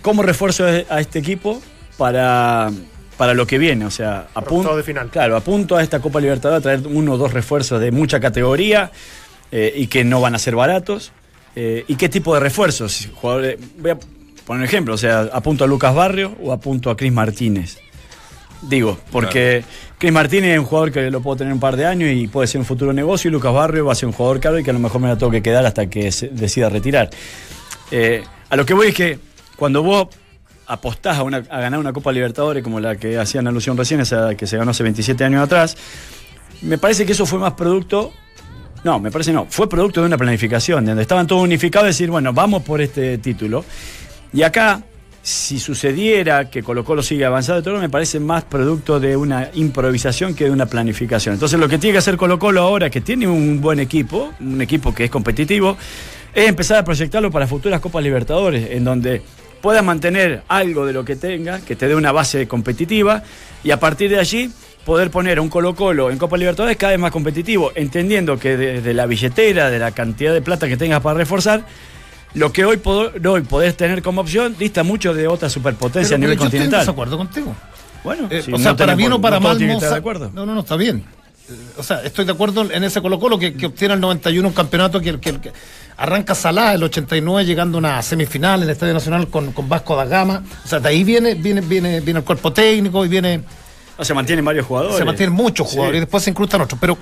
¿cómo refuerzo a este equipo para, para lo que viene? O sea, apunto, octavos de final. Claro, apunto a esta Copa Libertadores a traer uno o dos refuerzos de mucha categoría eh, y que no van a ser baratos. Eh, ¿Y qué tipo de refuerzos? Jugadores, voy a poner un ejemplo, o sea, apunto a Lucas Barrio o apunto a Cris Martínez. Digo, porque Cris Martínez es un jugador que lo puedo tener un par de años y puede ser un futuro negocio, y Lucas Barrio va a ser un jugador caro y que a lo mejor me la tengo que quedar hasta que se decida retirar. Eh, a lo que voy es que cuando vos apostás a, una- a ganar una Copa Libertadores como la que hacían alusión recién, esa que se ganó hace 27 años atrás, me parece que eso fue más producto. No, me parece no. Fue producto de una planificación, donde estaban todos unificados y decir, bueno, vamos por este título. Y acá, si sucediera que Colo Colo sigue avanzando y todo, me parece más producto de una improvisación que de una planificación. Entonces lo que tiene que hacer Colo Colo ahora, que tiene un buen equipo, un equipo que es competitivo, es empezar a proyectarlo para futuras Copas Libertadores, en donde puedas mantener algo de lo que tenga, que te dé una base competitiva, y a partir de allí poder poner a un Colo Colo en Copa Libertadores cada vez más competitivo, entendiendo que desde la billetera, de la cantidad de plata que tengas para reforzar, lo que hoy, hoy podés tener como opción dista mucho de otra superpotencia Pero- a nivel yo estoy en continental. desacuerdo contigo. Bueno, Eh, si o sea, no para tenés bien o para no mal, Moza- de acuerdo. No, no, no, está bien. Eh, O sea, estoy de acuerdo en ese Colo Colo que, que obtiene el 91 un campeonato que, que- que arranca Salá el 89 llegando a una semifinal en el Estadio Nacional con, con Vasco da Gama. O sea, de ahí viene, viene, viene, viene el cuerpo técnico y viene No, se mantienen varios jugadores. se mantienen muchos jugadores Sí. y después se incrustan otros. Pero,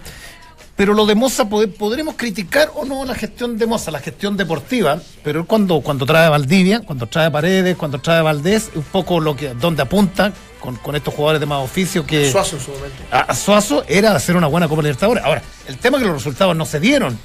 Pero lo de Moza, pod- podremos criticar o no la gestión de Moza, la gestión deportiva, pero cuando, cuando trae Valdivia, cuando trae Paredes, cuando trae Valdés, un poco lo que donde apunta con, con estos jugadores de más oficio que Suazo en su momento. a, a Suazo era hacer una buena Copa Libertadores. Ahora, el tema es que los resultados no se dieron,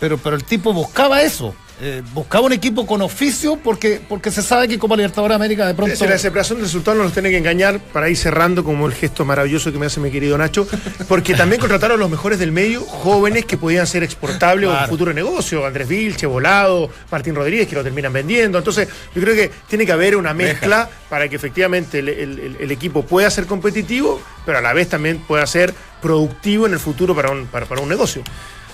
pero, pero el tipo buscaba eso. Eh, buscaba un equipo con oficio porque, porque se sabe que Copa Libertadores de América de pronto. Si la separación de resultados no los tiene que engañar para ir cerrando como el gesto maravilloso que me hace mi querido Nacho, porque también contrataron a los mejores del medio, jóvenes que podían ser exportables o Claro. un futuro negocio, Andrés Vilche, Volado, Martín Rodríguez, que lo terminan vendiendo. Entonces, yo creo que tiene que haber una mezcla para que efectivamente el- el equipo pueda ser competitivo, pero a la vez también pueda ser productivo en el futuro para un, para, para un negocio.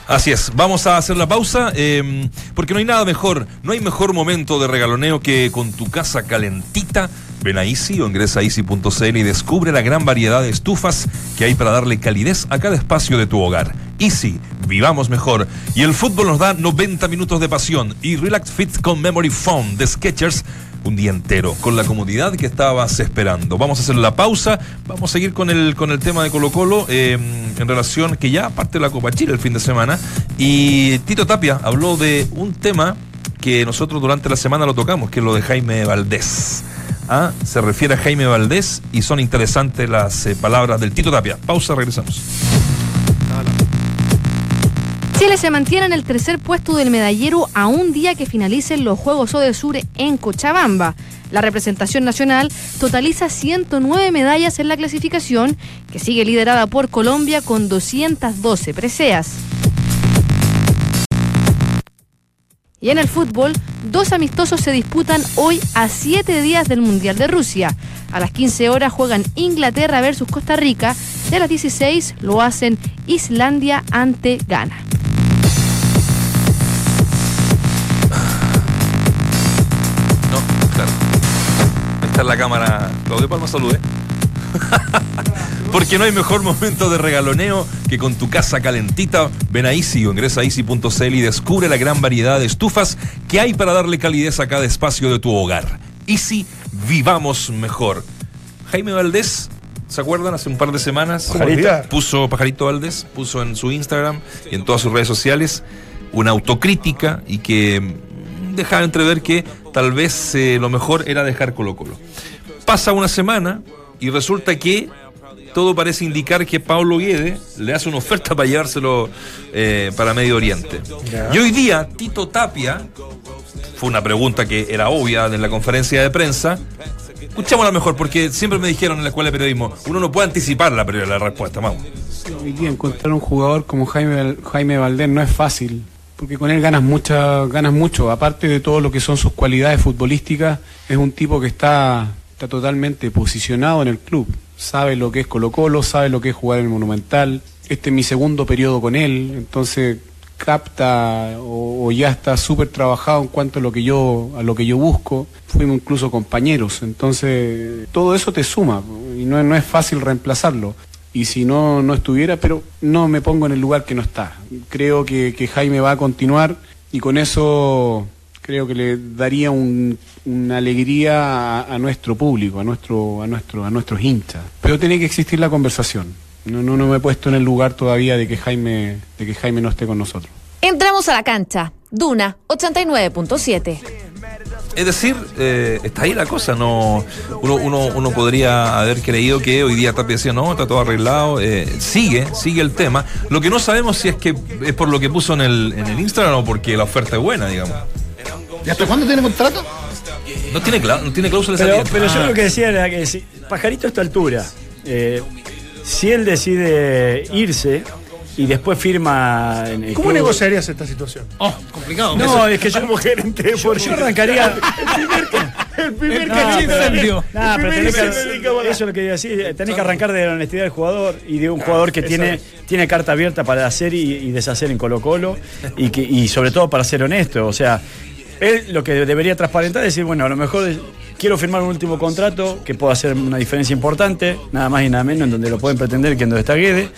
Así es, vamos a hacer la pausa eh, porque no hay nada mejor, no hay mejor momento de regaloneo que con tu casa calentita. Ven a Easy o ingresa a easy.cl y descubre la gran variedad de estufas que hay para darle calidez a cada espacio de tu hogar. Easy, vivamos mejor. Y el fútbol nos da 90 minutos de pasión y Relax Fit con Memory Foam de Skechers un día entero con la comodidad que estabas esperando. Vamos a hacer la pausa, vamos a seguir con el, con el tema de Colo Colo eh, en relación que ya parte de la Copa Chile el fin de semana y Tito Tapia habló de un tema que nosotros durante la semana lo tocamos, que es lo de Jaime Valdés. Ah, Se refiere a Jaime Valdés y son interesantes las eh, palabras del Tito Tapia. Pausa, regresamos. Chile se mantiene en el tercer puesto del medallero a un día que finalicen los Juegos Sur en Cochabamba. La representación nacional totaliza 109 medallas en la clasificación, que sigue liderada por Colombia con 212 preseas. Y en el fútbol, dos amistosos se disputan hoy a siete días del Mundial de Rusia. A las 15 horas juegan Inglaterra versus Costa Rica y a las 16 lo hacen Islandia ante Ghana. La cámara. Claudio Palma, salude. Porque no hay mejor momento de regaloneo que con tu casa calentita. Ven a Easy o ingresa a easy.cl y descubre la gran variedad de estufas que hay para darle calidez a cada espacio de tu hogar. Easy, vivamos mejor. Jaime Valdés, ¿se acuerdan? Hace un par de semanas puso Pajarito Valdés, puso en su Instagram y en todas sus redes sociales una autocrítica y que dejaba entrever que tal vez eh, lo mejor era dejar Colo Colo. Pasa una semana y resulta que todo parece indicar que Pablo Guede le hace una oferta para llevárselo eh, para Medio Oriente. Y hoy día, Tito Tapia, fue una pregunta que era obvia en la conferencia de prensa. Escuchémosla mejor, porque siempre me dijeron en la escuela de periodismo, uno no puede anticipar la, la respuesta, vamos. Hoy día encontrar un jugador como Jaime, Jaime Valdés no es fácil, porque con él ganas, mucha, ganas mucho. Aparte de todo lo que son sus cualidades futbolísticas, es un tipo que está, está totalmente posicionado en el club. Sabe lo que es Colo Colo, sabe lo que es jugar en el Monumental. Este es mi segundo periodo con él, entonces capta o, o ya está súper trabajado en cuanto a lo que yo a lo que yo busco fuimos incluso compañeros entonces todo eso te suma y no, no es fácil reemplazarlo y si no no estuviera pero no me pongo en el lugar que no está. Creo que, que Jaime va a continuar y con eso creo que le daría un- una alegría a, a nuestro público a nuestro a nuestro a nuestros hinchas. Pero tiene que existir la conversación. No, no, no me he puesto en el lugar todavía de que Jaime de que Jaime no esté con nosotros. Entramos a la cancha. Duna 89.7. Es decir, eh, está ahí la cosa, no uno, uno, uno podría haber creído que hoy día Tapia decía, no, está todo arreglado, eh, sigue, sigue el tema. Lo que no sabemos si es que es por lo que puso en el, en el Instagram o porque la oferta es buena, digamos. ¿Y hasta cuándo tiene contrato? No tiene, clá- no tiene cláusula de Pero, salida. pero yo Ah. lo que decía era que si, Pajarito a esta altura, eh, si él decide irse y después firma en el ¿Cómo club- negociarías esta situación? Oh, complicado. No, es que yo, Como gerente yo, yo arrancaría. El primer cachito. No, pero tenés que- eso es lo que iba a decir. Tenés que arrancar de la honestidad del jugador y de un jugador que tiene, es. tiene carta abierta para hacer y, y deshacer en Colo Colo y, que, y sobre todo para ser honesto. O sea, él lo que debería transparentar es decir, bueno, a lo mejor quiero firmar un último contrato que pueda hacer una diferencia importante, nada más y nada menos, en donde lo pueden pretender que en donde está Guede.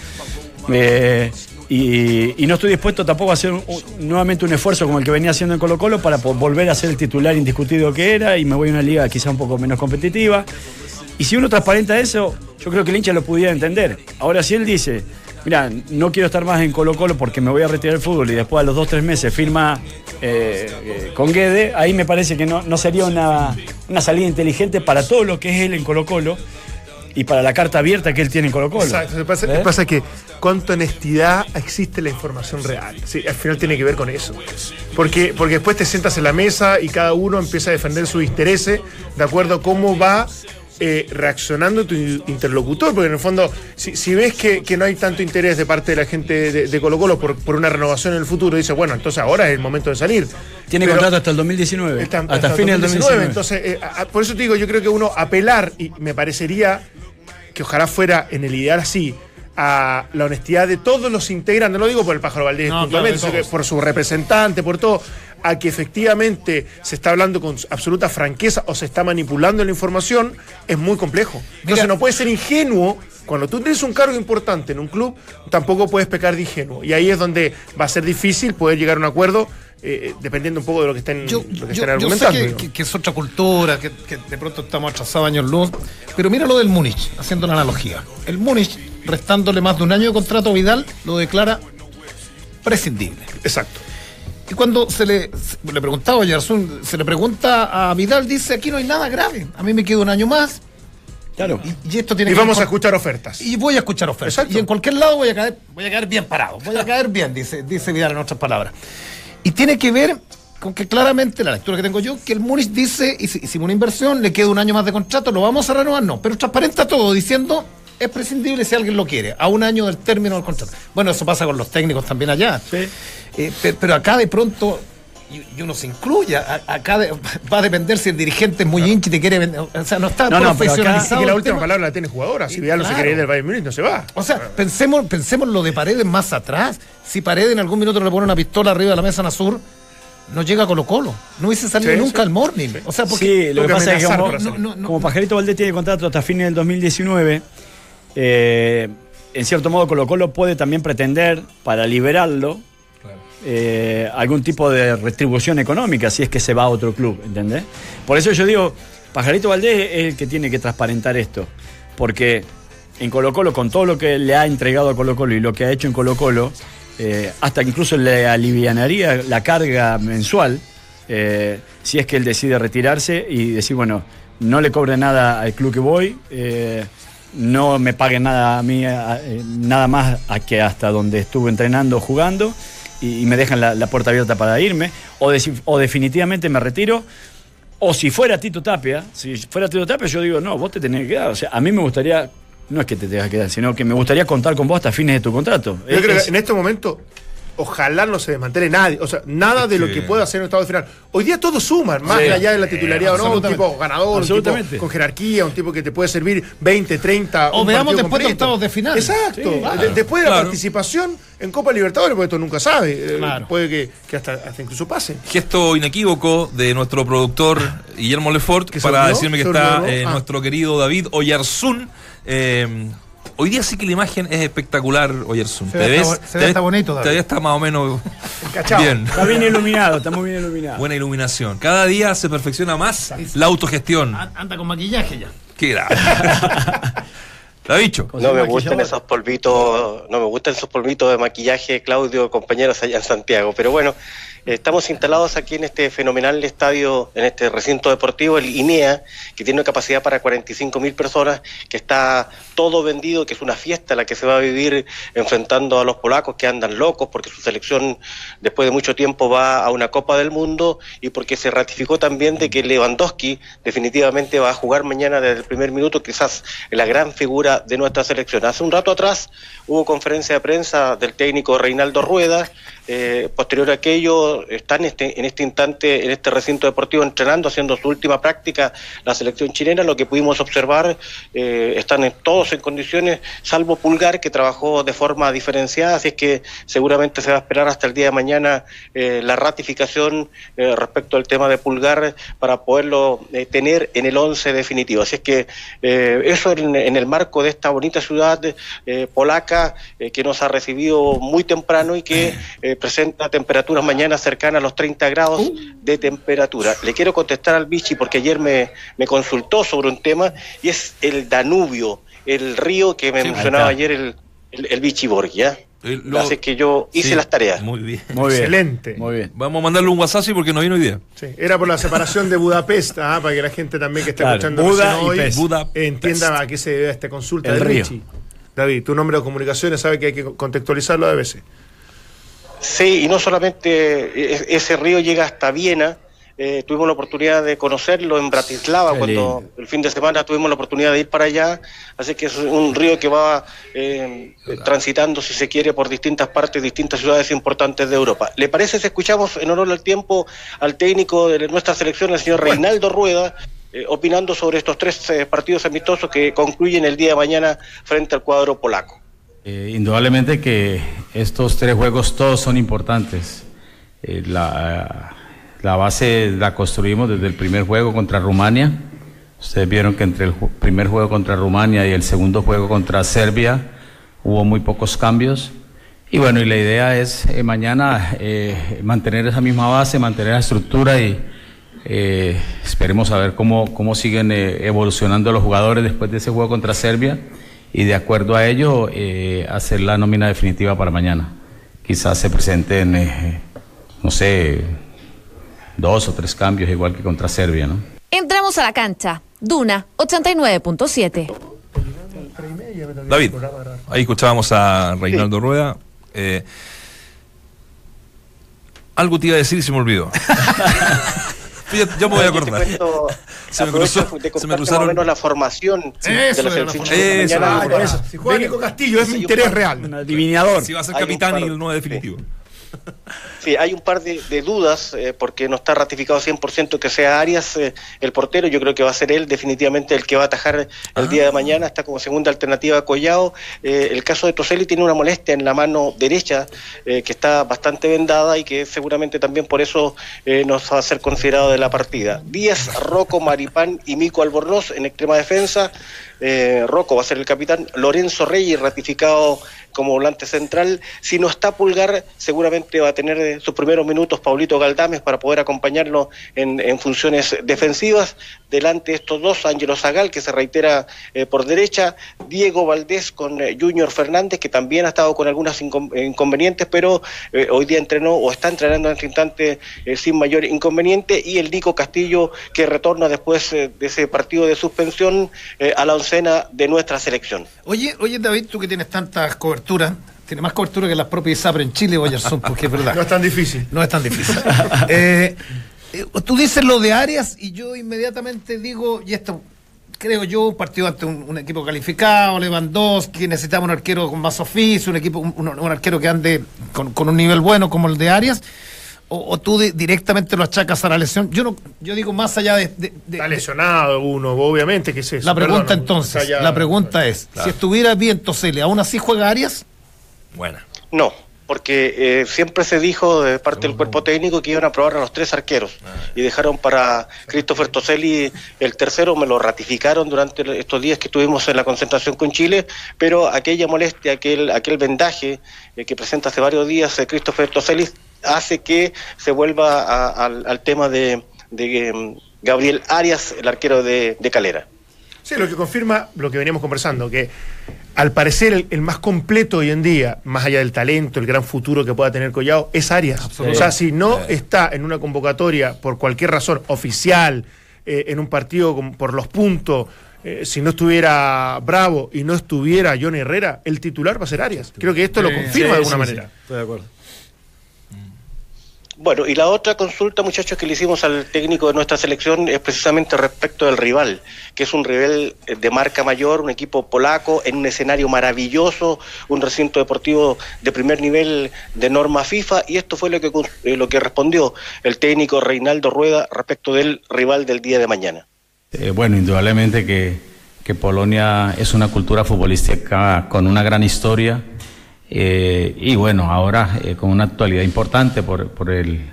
Eh, y, no estoy dispuesto tampoco a hacer nuevamente un esfuerzo como el que venía haciendo en Colo Colo para volver a ser el titular indiscutido que era y me voy a una liga quizá un poco menos competitiva. Y si uno transparenta eso, yo creo que el hincha lo pudiera entender. Ahora, si él dice, mira, no quiero estar más en Colo Colo porque me voy a retirar del fútbol y después a los dos, tres meses firma eh, eh, con Guede, ahí me parece que no, no sería una, una salida inteligente para todo lo que es él en Colo Colo y para la carta abierta que él tiene en Colo Colo. Exacto. Lo que pasa, ¿Eh? que pasa es que cuánta honestidad existe en la información real. Sí, al final tiene que ver con eso. Porque, porque después te sientas en la mesa y cada uno empieza a defender sus intereses de acuerdo a cómo va eh, reaccionando tu interlocutor. Porque en el fondo, si, si ves que, que no hay tanto interés de parte de la gente de, de Colo Colo por, por una renovación en el futuro, dices, bueno, entonces ahora es el momento de salir. Tiene Pero- contrato hasta el 2019. Está- hasta, hasta fines del 2019. Entonces, eh, a- a- por eso te digo, yo creo que uno apelar, y me parecería que ojalá fuera en el ideal así, a la honestidad de todos los integrantes, no lo digo por el pájaro Valdés No, puntualmente, claro, de sino que por su representante, por todo, a que efectivamente se está hablando con absoluta franqueza o se está manipulando la información, es muy complejo. Entonces no puede ser ingenuo. Cuando tú tienes un cargo importante en un club, tampoco puedes pecar de ingenuo. Y ahí es donde va a ser difícil poder llegar a un acuerdo, eh, dependiendo un poco de lo que estén, Yo, lo que yo- estén yo sé argumentando. que, digamos. que- que es otra cultura, que, que de pronto estamos atrasados años luz, pero mira lo del Múnich, haciendo una analogía. El Múnich, restándole más de un año de contrato a Vidal, lo declara prescindible. Exacto. Y cuando se le, se- le preguntaba a Yarsun, se le pregunta a Vidal, dice, aquí no hay nada grave, a mí me queda un año más Claro. y, y esto tiene Y que vamos a escuchar ofertas. y voy a escuchar ofertas. Exacto. Y en cualquier lado voy a caer, voy a caer bien parado. Voy a caer bien, dice, dice Vidal en otras palabras. Y tiene que ver con que claramente la lectura que tengo yo, que el Múnich dice, "Hici- hicimos una inversión, le queda un año más de contrato, lo vamos a renovar, no. Pero transparenta todo diciendo, es prescindible si alguien lo quiere, a un año del término del contrato. Bueno, eso pasa con los técnicos también allá. Sí. Eh, pe- pero acá de pronto, y, y uno se incluye, a- acá de- va a depender si el dirigente es muy hincha y te quiere vender. O sea, no está No, no, profesionalizado. que la última tema. palabra la tiene el jugador. Si Vidal no se claro. quiere ir del Bayern Múnich, no se va. O sea, pensemos, pensemos lo de Paredes más atrás. Si Paredes en algún minuto le pone una pistola arriba de la mesa en Azur, no llega a Colo Colo. No hubiese salido Sí, nunca sí. al morning. O sea, porque Sí, lo que que pasa es que como. No, no, no. como Pajarito Valdés tiene contrato hasta fines del 2019, eh, en cierto modo Colo Colo puede también pretender, para liberarlo, eh, algún tipo de retribución económica si es que se va a otro club, ¿entendés? Por eso yo digo, Pajarito Valdés es el que tiene que transparentar esto, porque en Colo Colo, con todo lo que le ha entregado a Colo Colo y lo que ha hecho en Colo Colo, eh, hasta incluso le alivianaría la carga mensual, eh, si es que él decide retirarse y decir, bueno, no le cobre nada al club que voy, eh, no me pague nada a mí, eh, nada más que hasta donde estuve entrenando, jugando, y, y me dejan la, la puerta abierta para irme, o, o definitivamente me retiro. O si fuera Tito Tapia, si fuera Tito Tapia, yo digo, no, vos te tenés que quedar. O sea, a mí me gustaría, no es que te tengas que quedar, sino que me gustaría contar con vos hasta fines de tu contrato. Yo Es- creo que en este momento, ojalá no se desmantele nadie. O sea, nada de lo que pueda hacer el estado de final. Hoy día todos suman, más Sí. allá de la titularidad o no. Un tipo ganador, un tipo con jerarquía, un tipo que te puede servir 20, 30. O un veamos después de completo. octavos de final. Exacto. Sí, claro. De- después de la Claro. participación en Copa Libertadores, porque esto nunca sabe. eh, Claro. Puede que, que hasta, hasta incluso pase. Gesto inequívoco de nuestro productor Guillermo Lefort ¿Que se para decirme que ¿Se está eh, Ah. nuestro querido David Oyarzún. Eh, hoy día sí que la imagen es espectacular, Oyarzún. Se ¿Te ve ves? se ve te ves- bonito, David. Todavía está más o menos Cachao. bien. Está bien iluminado, está muy bien iluminado. Buena iluminación. Cada día se perfecciona más la autogestión. An- Anda con maquillaje ya. Qué grave. ¿Lo ha dicho? No me gustan esos polvitos, no me gustan esos polvitos de maquillaje, Claudio, compañeros allá en Santiago. Pero bueno, estamos instalados aquí en este fenomenal estadio, en este recinto deportivo, el INEA, que tiene una capacidad para 45 mil personas, que está todo vendido, que es una fiesta la que se va a vivir enfrentando a los polacos que andan locos porque su selección después de mucho tiempo va a una Copa del Mundo y porque se ratificó también de que Lewandowski definitivamente va a jugar mañana desde el primer minuto, quizás la gran figura de nuestra selección. Hace un rato atrás hubo conferencia de prensa del técnico Reinaldo Rueda, eh, posterior a aquello está en este, en este instante en este recinto deportivo entrenando, haciendo su última práctica la selección chilena, lo que pudimos observar, eh, están en- todos en condiciones, salvo Pulgar que trabajó de forma diferenciada, así es que seguramente se va a esperar hasta el día de mañana eh, la ratificación eh, respecto al tema de Pulgar para poderlo tener en el 11 definitivo. Así es que eso en, en el marco de esta bonita ciudad polaca que nos ha recibido muy temprano y que eh, presenta temperaturas mañana cercanas a los 30 grados de temperatura. Le quiero contestar al Vichy porque ayer me, me consultó sobre un tema y es el Danubio, el río que me Sí, mencionaba ayer el el, el Vichy Borgia. Eh, lo- Así que yo hice Sí, las tareas. Muy bien. Muy bien. Excelente. Muy bien. Vamos a mandarle un WhatsApp porque no vino hoy día. Sí, Era por la separación de Budapest, ah, para que la gente también que está Claro, escuchando Buda hoy entienda a qué se debe esta consulta El de río. Richie. David, tu nombre de comunicaciones sabe que hay que contextualizarlo a veces. Sí, y no solamente e- ese río llega hasta Viena. eh, tuvimos la oportunidad de conocerlo en Bratislava Qué cuando lindo. el fin de semana tuvimos la oportunidad de ir para allá. Así que es un río que va eh, eh, transitando, si se quiere, por distintas partes, distintas ciudades importantes de Europa. ¿Le parece si escuchamos en honor al tiempo al técnico de nuestra selección, el señor Reinaldo Rueda, eh, opinando sobre estos tres eh, partidos amistosos que concluyen el día de mañana frente al cuadro polaco? Eh, indudablemente que estos tres juegos todos son importantes. Eh, la, la base la construimos desde el primer juego contra Rumania. Ustedes vieron que entre el ju- primer juego contra Rumania y el segundo juego contra Serbia hubo muy pocos cambios. Y bueno, y la idea es eh, mañana eh, mantener esa misma base, mantener la estructura y eh, esperemos a ver cómo, cómo siguen eh, evolucionando los jugadores después de ese juego contra Serbia y de acuerdo a ello eh, hacer la nómina definitiva para mañana. Quizás se presenten, eh, no sé, dos o tres cambios igual que contra Serbia, ¿no? Entramos a la cancha. Duna 89.7. David, ahí escuchábamos a Reinaldo Rueda. Eh, algo te iba a decir y se me olvidó. ya, ya me voy a Yo acordar. cuento, Se me cruzó- se me contarte más cruzaron- o menos la formación Eso de formación. chilena. Eso, ah, eso. Si juega Nico Castillo es interés par- real. Un adivinador. Si va a ser capitán par- y el 9 definitivo. Sí, hay un par de, de dudas eh, porque no está ratificado 100% que sea Arias eh, el portero. Yo creo que va a ser él definitivamente el que va a atajar el día de mañana. Está como segunda alternativa Collao. Eh, el caso de Toselli tiene una molestia en la mano derecha que está bastante vendada y que seguramente también por eso nos va a ser considerado de la partida. Díaz, Rocco, Maripán y Mico Albornoz en extrema defensa. Eh, Rocco va a ser el capitán. Lorenzo Reyes ratificado como volante central. Si no está Pulgar, seguramente va a tener sus primeros minutos Paulito Galdames para poder acompañarlo en, funciones defensivas. Delante de estos dos, Ángelo Zagal, que se reitera eh, por derecha, Diego Valdés con eh, Junior Fernández, que también ha estado con algunos incon- inconvenientes, pero eh, hoy día entrenó o está entrenando en este instante sin mayor inconveniente, y el Nico Castillo, que retorna después de ese partido de suspensión a la oncena de nuestra selección. Oye, oye, David, tú que tienes tantas coberturas, tienes más cobertura que las propias ISAPRE en Chile, Oyerson, porque es verdad. No es tan difícil. No es tan difícil. Eh, eh, tú dices lo de Arias y yo inmediatamente digo, y esto creo yo, un partido ante un, un equipo calificado, Lewandowski, necesitamos un arquero con más oficio, un equipo, un, un- arquero que ande con, con un nivel bueno como el de Arias. O, o tú di- directamente lo achacas a la lesión. Yo no, yo digo más allá de, de- de- Está lesionado uno, obviamente, que es eso. la pregunta Perdón, entonces, la pregunta es, Claro. si estuviera bien Toseli, ¿aún así juega Arias? Buena. No, porque eh, siempre se dijo de parte del cuerpo técnico que iban a probar a los tres arqueros y dejaron para Christopher Toselli el tercero, me lo ratificaron durante estos días que estuvimos en la concentración con Chile, pero aquella molestia, aquel, aquel vendaje eh, que presenta hace varios días eh, Christopher Toselli hace que se vuelva a- al, al tema de, de, em, Gabriel Arias, el arquero de, de Calera. Sí, lo que confirma lo que veníamos conversando, que al parecer el, el más completo hoy en día, más allá del talento, el gran futuro que pueda tener Collao, es Arias. O sea, si no está en una convocatoria por cualquier razón oficial, eh, en un partido con- por los puntos, eh, si no estuviera Bravo y no estuviera John Herrera, el titular va a ser Arias. Creo que esto lo confirma de alguna manera. Estoy de acuerdo. Bueno, y la otra consulta, muchachos, que le hicimos al técnico de nuestra selección es precisamente respecto del rival, que es un rival eh, de marca mayor, un equipo polaco, en un escenario maravilloso, un recinto deportivo de primer nivel de norma FIFA, y esto fue lo que, eh, lo que respondió el técnico Reinaldo Rueda respecto del rival del día de mañana. Eh, bueno, indudablemente que Polonia es una cultura futbolística con una gran historia eh, y bueno, ahora eh, con una actualidad importante por, por el,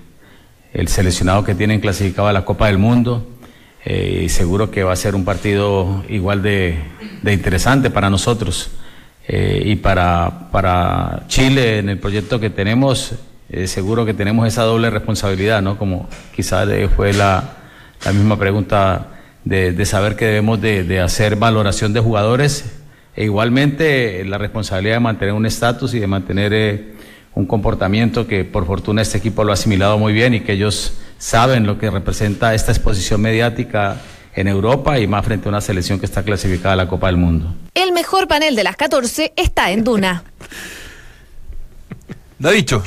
el seleccionado que tienen clasificado a la Copa del Mundo eh, y seguro que va a ser un partido igual de, de interesante para nosotros y para, para Chile en el proyecto que tenemos, seguro que tenemos esa doble responsabilidad, ¿no? Como quizás fue la, la misma pregunta de, de saber que debemos de, de hacer valoración de jugadores E igualmente la responsabilidad de mantener un estatus y de mantener eh, un comportamiento que por fortuna este equipo lo ha asimilado muy bien y que ellos saben lo que representa esta exposición mediática en Europa y más frente a una selección que está clasificada a la Copa del Mundo. El mejor panel de las 14 está en Duna. Davicho.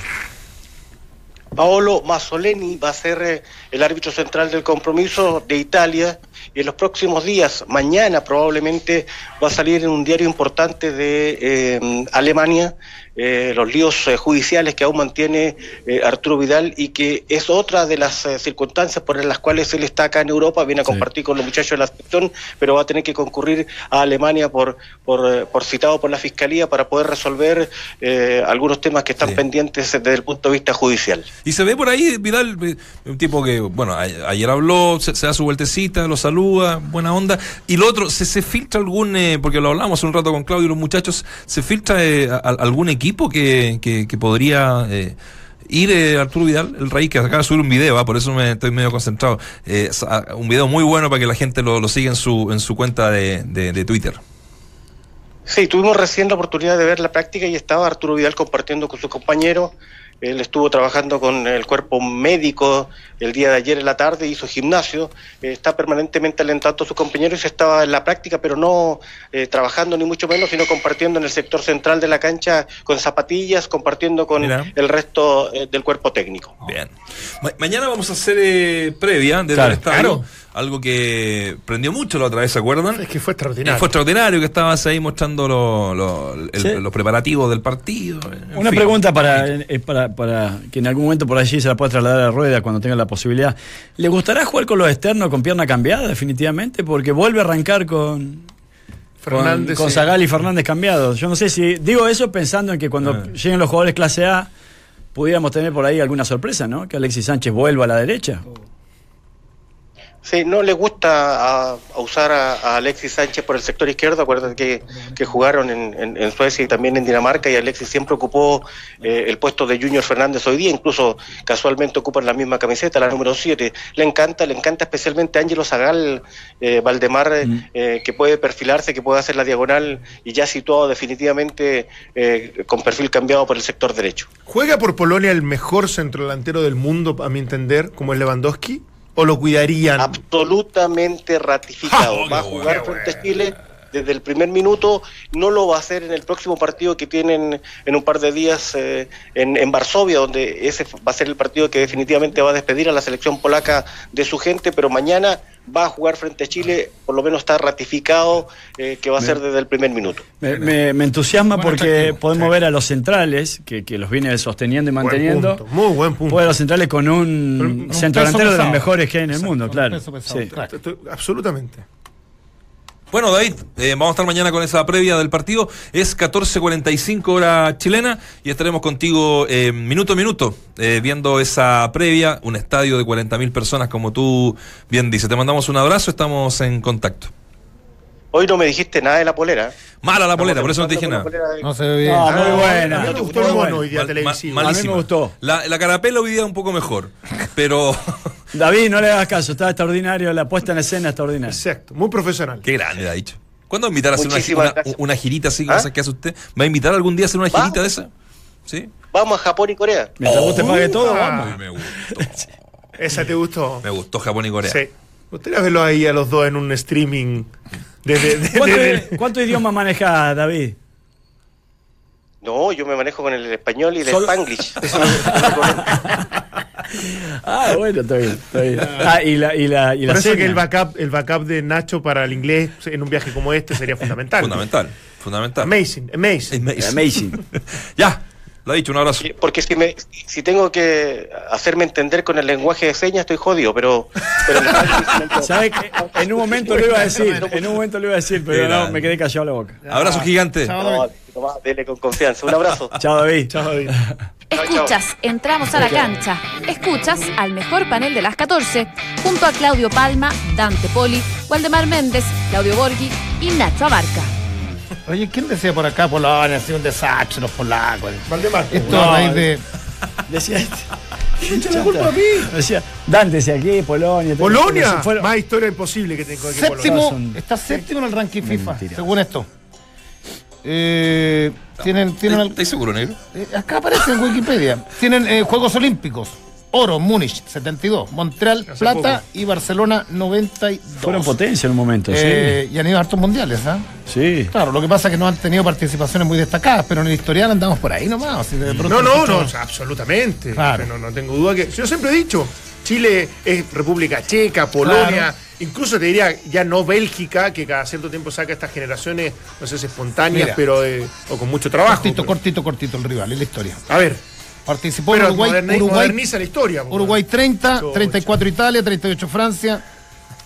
Paolo Mazzoleni va a ser eh, el árbitro central del compromiso de Italia y en los próximos días, mañana probablemente va a salir en un diario importante de eh, Alemania eh, los líos eh, judiciales que aún mantiene eh, Arturo Vidal y que es otra de las eh, circunstancias por las cuales él está acá en Europa, viene a compartir con los muchachos de la sección, pero va a tener que concurrir a Alemania por, por, por citado por la Fiscalía para poder resolver algunos temas que están Sí. pendientes desde el punto de vista judicial. Y se ve por ahí, Vidal, un tipo que, bueno, ayer habló, se, se da su vueltecita, lo saluda, buena onda. Y lo otro, ¿se, se filtra algún, eh, porque lo hablamos un rato con Claudio y los muchachos, ¿se filtra eh, a- a- algún equipo que, que, que podría eh, ir eh, Arturo Vidal, el rey que acaba de subir un video, ah, por eso me estoy medio concentrado? Eh, un video muy bueno para que la gente lo, lo siga en su, en su cuenta de, de- de Twitter. Sí, tuvimos recién la oportunidad de ver la práctica y estaba Arturo Vidal compartiendo con sus compañeros. Él estuvo trabajando con el cuerpo médico el día de ayer en la tarde, hizo gimnasio, eh, está permanentemente alentando a sus compañeros y estaba en la práctica, pero no eh, trabajando ni mucho menos, sino compartiendo en el sector central de la cancha con zapatillas, compartiendo con Mira. el resto eh, del cuerpo técnico. Bien. Ma- mañana vamos a hacer eh, previa desde Claro, el estadio. claro. Algo que prendió mucho la otra vez, ¿se acuerdan? Es que fue extraordinario. Fue extraordinario que estabas ahí mostrando lo- lo- el- Sí. los preparativos del partido. en Una fin. pregunta para, eh, para, para que en algún momento por allí se la pueda trasladar a Rueda cuando tenga la posibilidad. ¿Le gustará jugar con los externos con pierna cambiada definitivamente? Porque vuelve a arrancar con, Fernández, con. Zagal y Fernández cambiados. Yo no sé si... Digo eso pensando en que cuando Ah. lleguen los jugadores clase A pudiéramos tener por ahí alguna sorpresa, ¿no? Que Alexis Sánchez vuelva a la derecha. Sí, no le gusta a, a usar a, a Alexis Sánchez por el sector izquierdo. Acuérdate que, que jugaron en, en- en Suecia y también en Dinamarca y Alexis siempre ocupó eh, el puesto de Junior Fernández hoy día. Incluso casualmente ocupan la misma camiseta, la número 7. Le encanta, le encanta especialmente a Ángelo Zagal, eh, Valdemar, eh, que puede perfilarse, que puede hacer la diagonal y ya situado definitivamente con perfil cambiado por el sector derecho. ¿Juega por Polonia el mejor centrodelantero del mundo, a mi entender, como es Lewandowski? ¿O lo cuidarían? absolutamente ratificado. Ah, va a jugar bueno. frente a Chile desde el primer minuto, no lo va a hacer en el próximo partido que tienen en un par de días eh, en, en Varsovia, donde ese va a ser el partido que definitivamente va a despedir a la selección polaca de su gente, pero mañana va a jugar frente a Chile, por lo menos está ratificado eh, que va a ser desde el primer minuto. Me, me- me entusiasma porque podemos sí. ver a los centrales, que, que los viene sosteniendo y Buen manteniendo. punto, muy buen punto. Puede a los centrales con un, centro delantero de los mejores que hay en el Exacto, mundo, claro. Sí. Absolutamente. Bueno, David, eh, vamos a estar mañana con esa previa del partido. Es 14.45 hora chilena y estaremos contigo eh, minuto a minuto eh, viendo esa previa, un estadio de 40.000 personas como tú bien dices. Te mandamos un abrazo, estamos en contacto. Hoy no me dijiste nada de la polera. Mala la polera, por eso no te dije nada. No se ve bien. No, Ah, muy buena. A mí me gustó el Muy mono buena. hoy día Mal- televisivo. ma- A mí me gustó. La, la carapela hoy día un poco mejor, pero David, no le hagas caso, está extraordinario, la puesta en escena extraordinaria. Exacto, muy profesional. qué grande ha dicho. ¿Cuándo va a invitar a hacer una, una- girita así ¿Ah? esas que hace usted? ¿Va a invitar algún día a hacer una girita de esa? ¿Sí? Vamos a Japón y Corea. Mientras vos te pague todo, Ah. vamos. Me gustó. Esa te gustó. Me gustó Japón y Corea. Sí. Me gustaría verlos ahí a los dos en un streaming. Desde, de- ¿Cuánto, desde- cuánto idioma manejas, David? No, yo me manejo con el español y el Solo- spanglish. Ah, bueno, está bien. Está bien. Ah, y la, y la, y la Por eso seña. que el backup, el backup de Nacho para el inglés en un viaje como este sería fundamental. Fundamental, fundamental. Amazing, amazing. Amazing. Amazing. ya, lo ha dicho, un abrazo. Porque si me si tengo que hacerme entender con el lenguaje de señas estoy jodido, pero. ¿Sabes qué? En un momento lo iba a decir, en un momento lo iba a decir, pero no, me quedé callado la boca. Abrazo gigante. No, Tomás, dele con confianza. Un abrazo. Chao, David. Chao, David. Escuchas, entramos a la cancha. Escuchas al mejor panel de las 14, junto a Claudio Palma, Dante Poli, Waldemar Méndez, Claudio Borghi y Nacho Abarca. Oye, ¿quién decía por acá Polonia? Ha sido un desastre los polacos. Valdemar. Esto No, a raíz de. Decía este. Echa la culpa a mí. Decía, Dante, decía aquí, Polonia. Polonia. Fueron- Más historia imposible que tengo aquí. Polonia. Séptimo, Son- está séptimo en el ranking FIFA, Mentira. según esto. Eh, tienen, tienen ¿Estáis seguro, negro? eh, acá aparece en Wikipedia. Tienen eh, Juegos Olímpicos. Oro, Múnich, 72. Montreal, Hace plata. poco. Y Barcelona, 92. Fueron potencia en un momento, Eh, Y han ido a hartos mundiales, ¿ah? sí. Sí. Claro, lo que pasa es que no han tenido participaciones muy destacadas, pero en el historial andamos por ahí nomás. de No, no, no, absolutamente. Claro. No, no tengo duda que. Yo siempre he dicho, Chile es República Checa, Polonia, Claro. incluso te diría ya no Bélgica, que cada cierto tiempo saca estas generaciones, no sé si espontáneas, Mira. pero eh, o con mucho trabajo. Cortito, pero- cortito, cortito el rival, es la historia. A ver, Participó pero Uruguay, moderni- Uruguay, moderniza la historia. Uruguay 30, Chocha. 34 Italia, 38 Francia,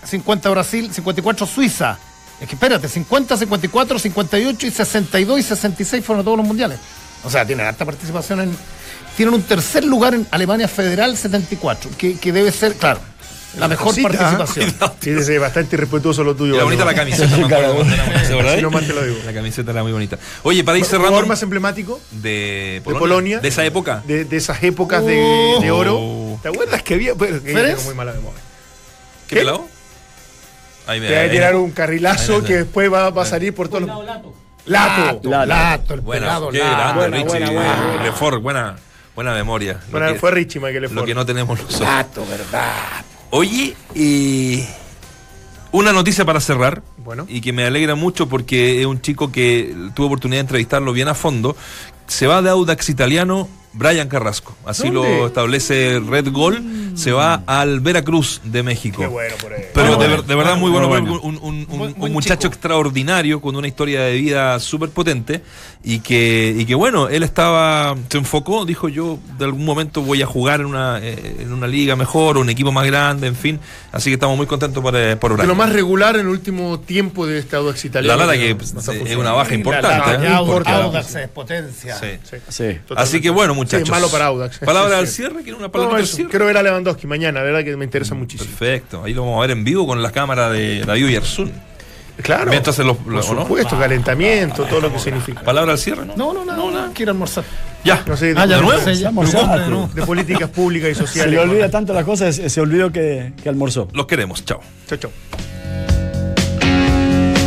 50 Brasil, 54 Suiza. Es que espérate, 50, 54, 58 y 62 y 66 fueron a todos los mundiales. O sea, tienen alta participación en. Tienen un tercer lugar en Alemania Federal 74, que, que debe ser, claro, la mejor Cosita, ¿eh? participación. Sí, sí, sí, bastante irrespetuoso lo tuyo. Era bonita la camiseta, lo digo. La camiseta era muy bonita. Oye, para ir ¿El cerrando. jugador más emblemático de de Polonia? De esa época. de, de esas épocas de, de oro? ¿Te acuerdas que había? Bueno, que yo ¿Férez? tengo muy mala memoria. ¿Qué, ¿Qué? pelado? Ahí me Te va a tirar un carrilazo Ahí, ahí, que ahí. después va, va a salir por todos los. Lato. Lato, Lato. Lato, el Buena, pelado qué Lato. grande, Buena, Richie. buena. Lefort, buena, buena memoria. Lo Bueno, que- fue Richie Michael Lo Lefort. que no tenemos nosotros. Lato, verdad. Oye, y una noticia para cerrar. Bueno. Y que me alegra mucho porque es un chico que tuve oportunidad de entrevistarlo bien a fondo. Se va de Audax italiano Brian Carrasco. Así ¿Dónde? lo establece Red Gol. Se va al Veracruz de México. Qué bueno por él. Pero de, de verdad muy Muy bueno, bueno. un, un- un- un muchacho chico. extraordinario con una historia de vida súper potente y que, y que bueno, él estaba, se enfocó, dijo yo de algún momento voy a jugar en una, eh, en una liga mejor, un equipo más grande, en fin, así que estamos muy contentos por, eh, por De Brian. lo más regular en el último tiempo de este Audax. La verdad que está es una baja importante. La- ¿eh? Audax es potencia. Sí. Sí, Sí. Así que bueno, muchachos. Sí, malo para Audax. Palabra Sí, al cierre, ¿quieren una No, palabra al cierre? quiero ver a Lewandowski mañana, ¿verdad? Que me interesa muchísimo. Perfecto, ahí lo vamos a ver en vivo con las cámaras de David Yersun. Claro. Mientras se los- Por los- ¿o no? supuesto, calentamiento, todo lo que significa. Palabra al cierre, ¿no? No, no, no, no, no, quiero almorzar. Ya. No sé, de, Ah, ya ¿De nuevo? ya Almorzar. de políticas públicas y Se sociales. le olvida tanto las cosas, se olvidó que, que almorzó. Los queremos, chao. Chao, chao.